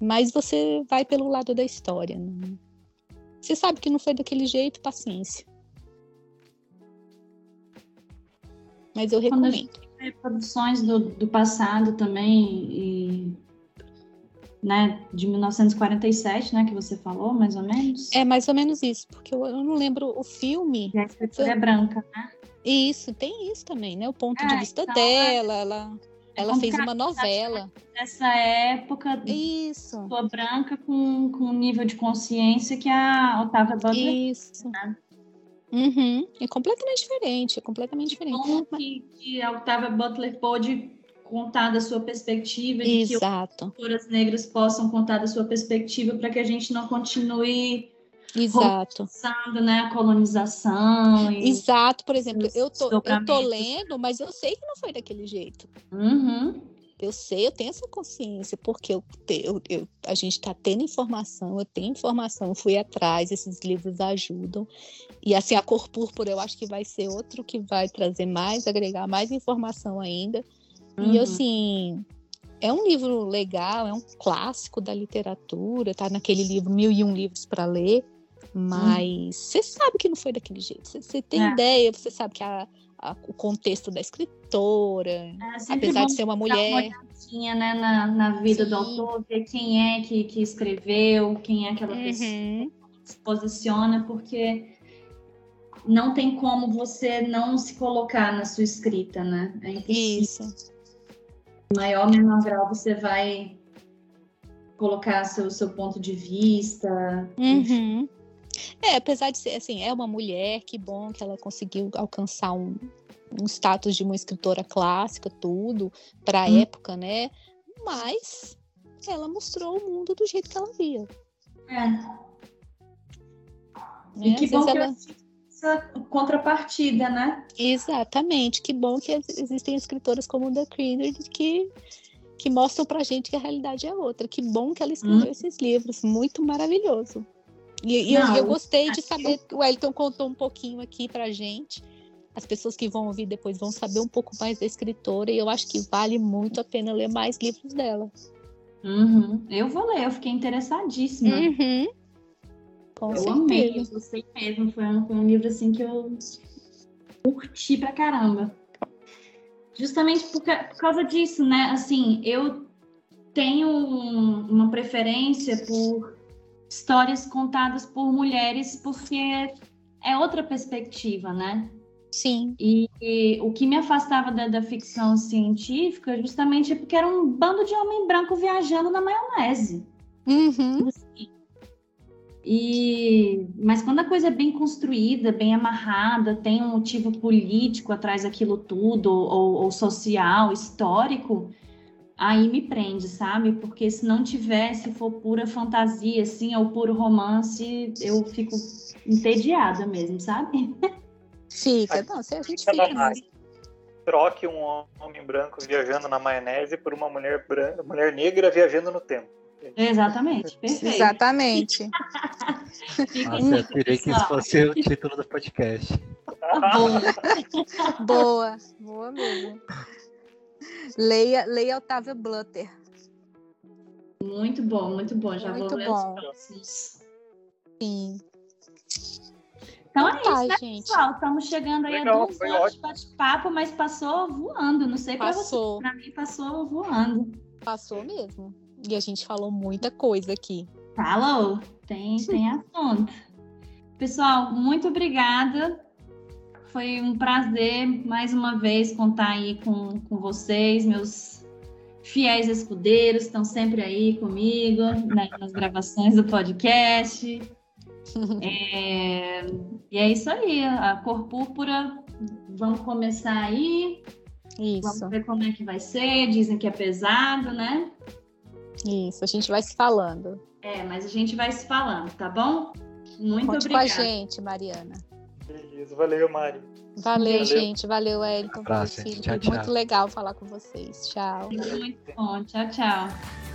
Mas você vai pelo lado da história. Né? Você sabe que não foi daquele jeito, paciência. Mas eu recomendo. Produções do, do passado também, e, né, de 1947, né, que você falou, mais ou menos. É mais ou menos isso, porque eu, eu não lembro o filme. E a escritura é branca, né? Isso, tem isso também, né? O ponto é, de vista então, dela, é... ela ela fez uma novela. Nessa época, Isso. Pessoa branca com, com um nível de consciência que a Otávia Butler. Isso. Né? Uhum. É completamente diferente, é completamente diferente. Como que, que a Octavia Butler pôde contar da sua perspectiva, de Exato. que autoras negras possam contar da sua perspectiva para que a gente não continue Exato. né, a colonização. Exato, por exemplo, eu tô, eu tô lendo, mas eu sei que não foi daquele jeito. Uhum. Eu sei, eu tenho essa consciência, porque eu, eu, eu a gente está tendo informação, eu tenho informação, fui atrás, esses livros ajudam. E assim, a cor púrpura eu acho que vai ser outro que vai trazer mais, agregar mais informação ainda. Uhum. E assim, é um livro legal, é um clássico da literatura, tá naquele livro Mil e Um Livros para Ler. Mas você sabe que não foi daquele jeito. Você tem é. ideia, você sabe que a, a, o contexto da escritora, é, apesar de ser uma mulher. Uma né, na, na vida Sim. do autor, ver quem é que, que escreveu, quem é aquela uhum. pessoa que se posiciona, porque não tem como você não se colocar na sua escrita, né? É impossível. Isso. Maior ou menor grau você vai colocar seu, seu ponto de vista. Uhum. É, apesar de ser assim, é uma mulher, que bom que ela conseguiu alcançar um, um status de uma escritora clássica, tudo, para a hum. época, né? Mas ela mostrou o mundo do jeito que ela via. É. E é, que bom que ela... essa contrapartida, né? Exatamente. Que bom que existem escritoras como The Creator que que mostram pra gente que a realidade é outra. Que bom que ela escreveu hum. esses livros. Muito maravilhoso. E, Não, eu, eu, gostei de saber que o Elton contou um pouquinho aqui pra gente. As pessoas que vão ouvir depois vão saber um pouco mais da escritora e eu acho que vale muito a pena ler mais livros dela. Uhum. Eu vou ler, eu fiquei interessadíssima. Uhum. Com eu certeza. amei, eu gostei mesmo. Foi um, foi um livro assim que eu curti pra caramba. Justamente por, por causa disso, né? Assim, eu tenho um, uma preferência por histórias contadas por mulheres, porque é outra perspectiva, né? Sim. E, e o que me afastava da, da, ficção científica justamente é porque era um bando de homem branco viajando na maionese. Uhum. E, mas quando a coisa é bem construída, bem amarrada, tem um motivo político atrás daquilo tudo, ou, ou social, histórico, aí me prende, sabe? Porque se não tiver, se for pura fantasia, assim, ou puro romance, eu fico entediada mesmo, sabe? Fica, não, se a gente fica mesmo. Troque um homem branco viajando na maionese por uma mulher branca, mulher negra viajando no tempo. Exatamente, perfeito. Exatamente. Nossa, eu queria que isso fosse o título do podcast. Boa. boa, boa mesmo. Leia, leia Otávio Blutter. Muito bom, muito bom. Já muito vou ler bom. os próximos. Sim. Então é isso, né, gente. pessoal? Estamos chegando aí Legal, a duas horas de bate-papo, mas passou voando. Não sei para você. Para mim, passou voando. Passou mesmo. E a gente falou muita coisa aqui. Falou. Tem, tem assunto. Pessoal, muito obrigada foi um prazer, mais uma vez, contar aí com, com vocês, meus fiéis escudeiros, estão sempre aí comigo né, nas gravações do podcast. É, e é isso aí, a cor púrpura, vamos começar aí. Isso. Vamos ver como é que vai ser. Dizem que é pesado, né? Isso, a gente vai se falando. É, mas a gente vai se falando, tá bom? Muito Conte obrigada. com a gente, Mariana. Beleza, valeu, Mari. Valeu, valeu. gente. Valeu, Elton. Um abraço. Muito legal falar com vocês. Tchau. Muito bom. Tchau, tchau.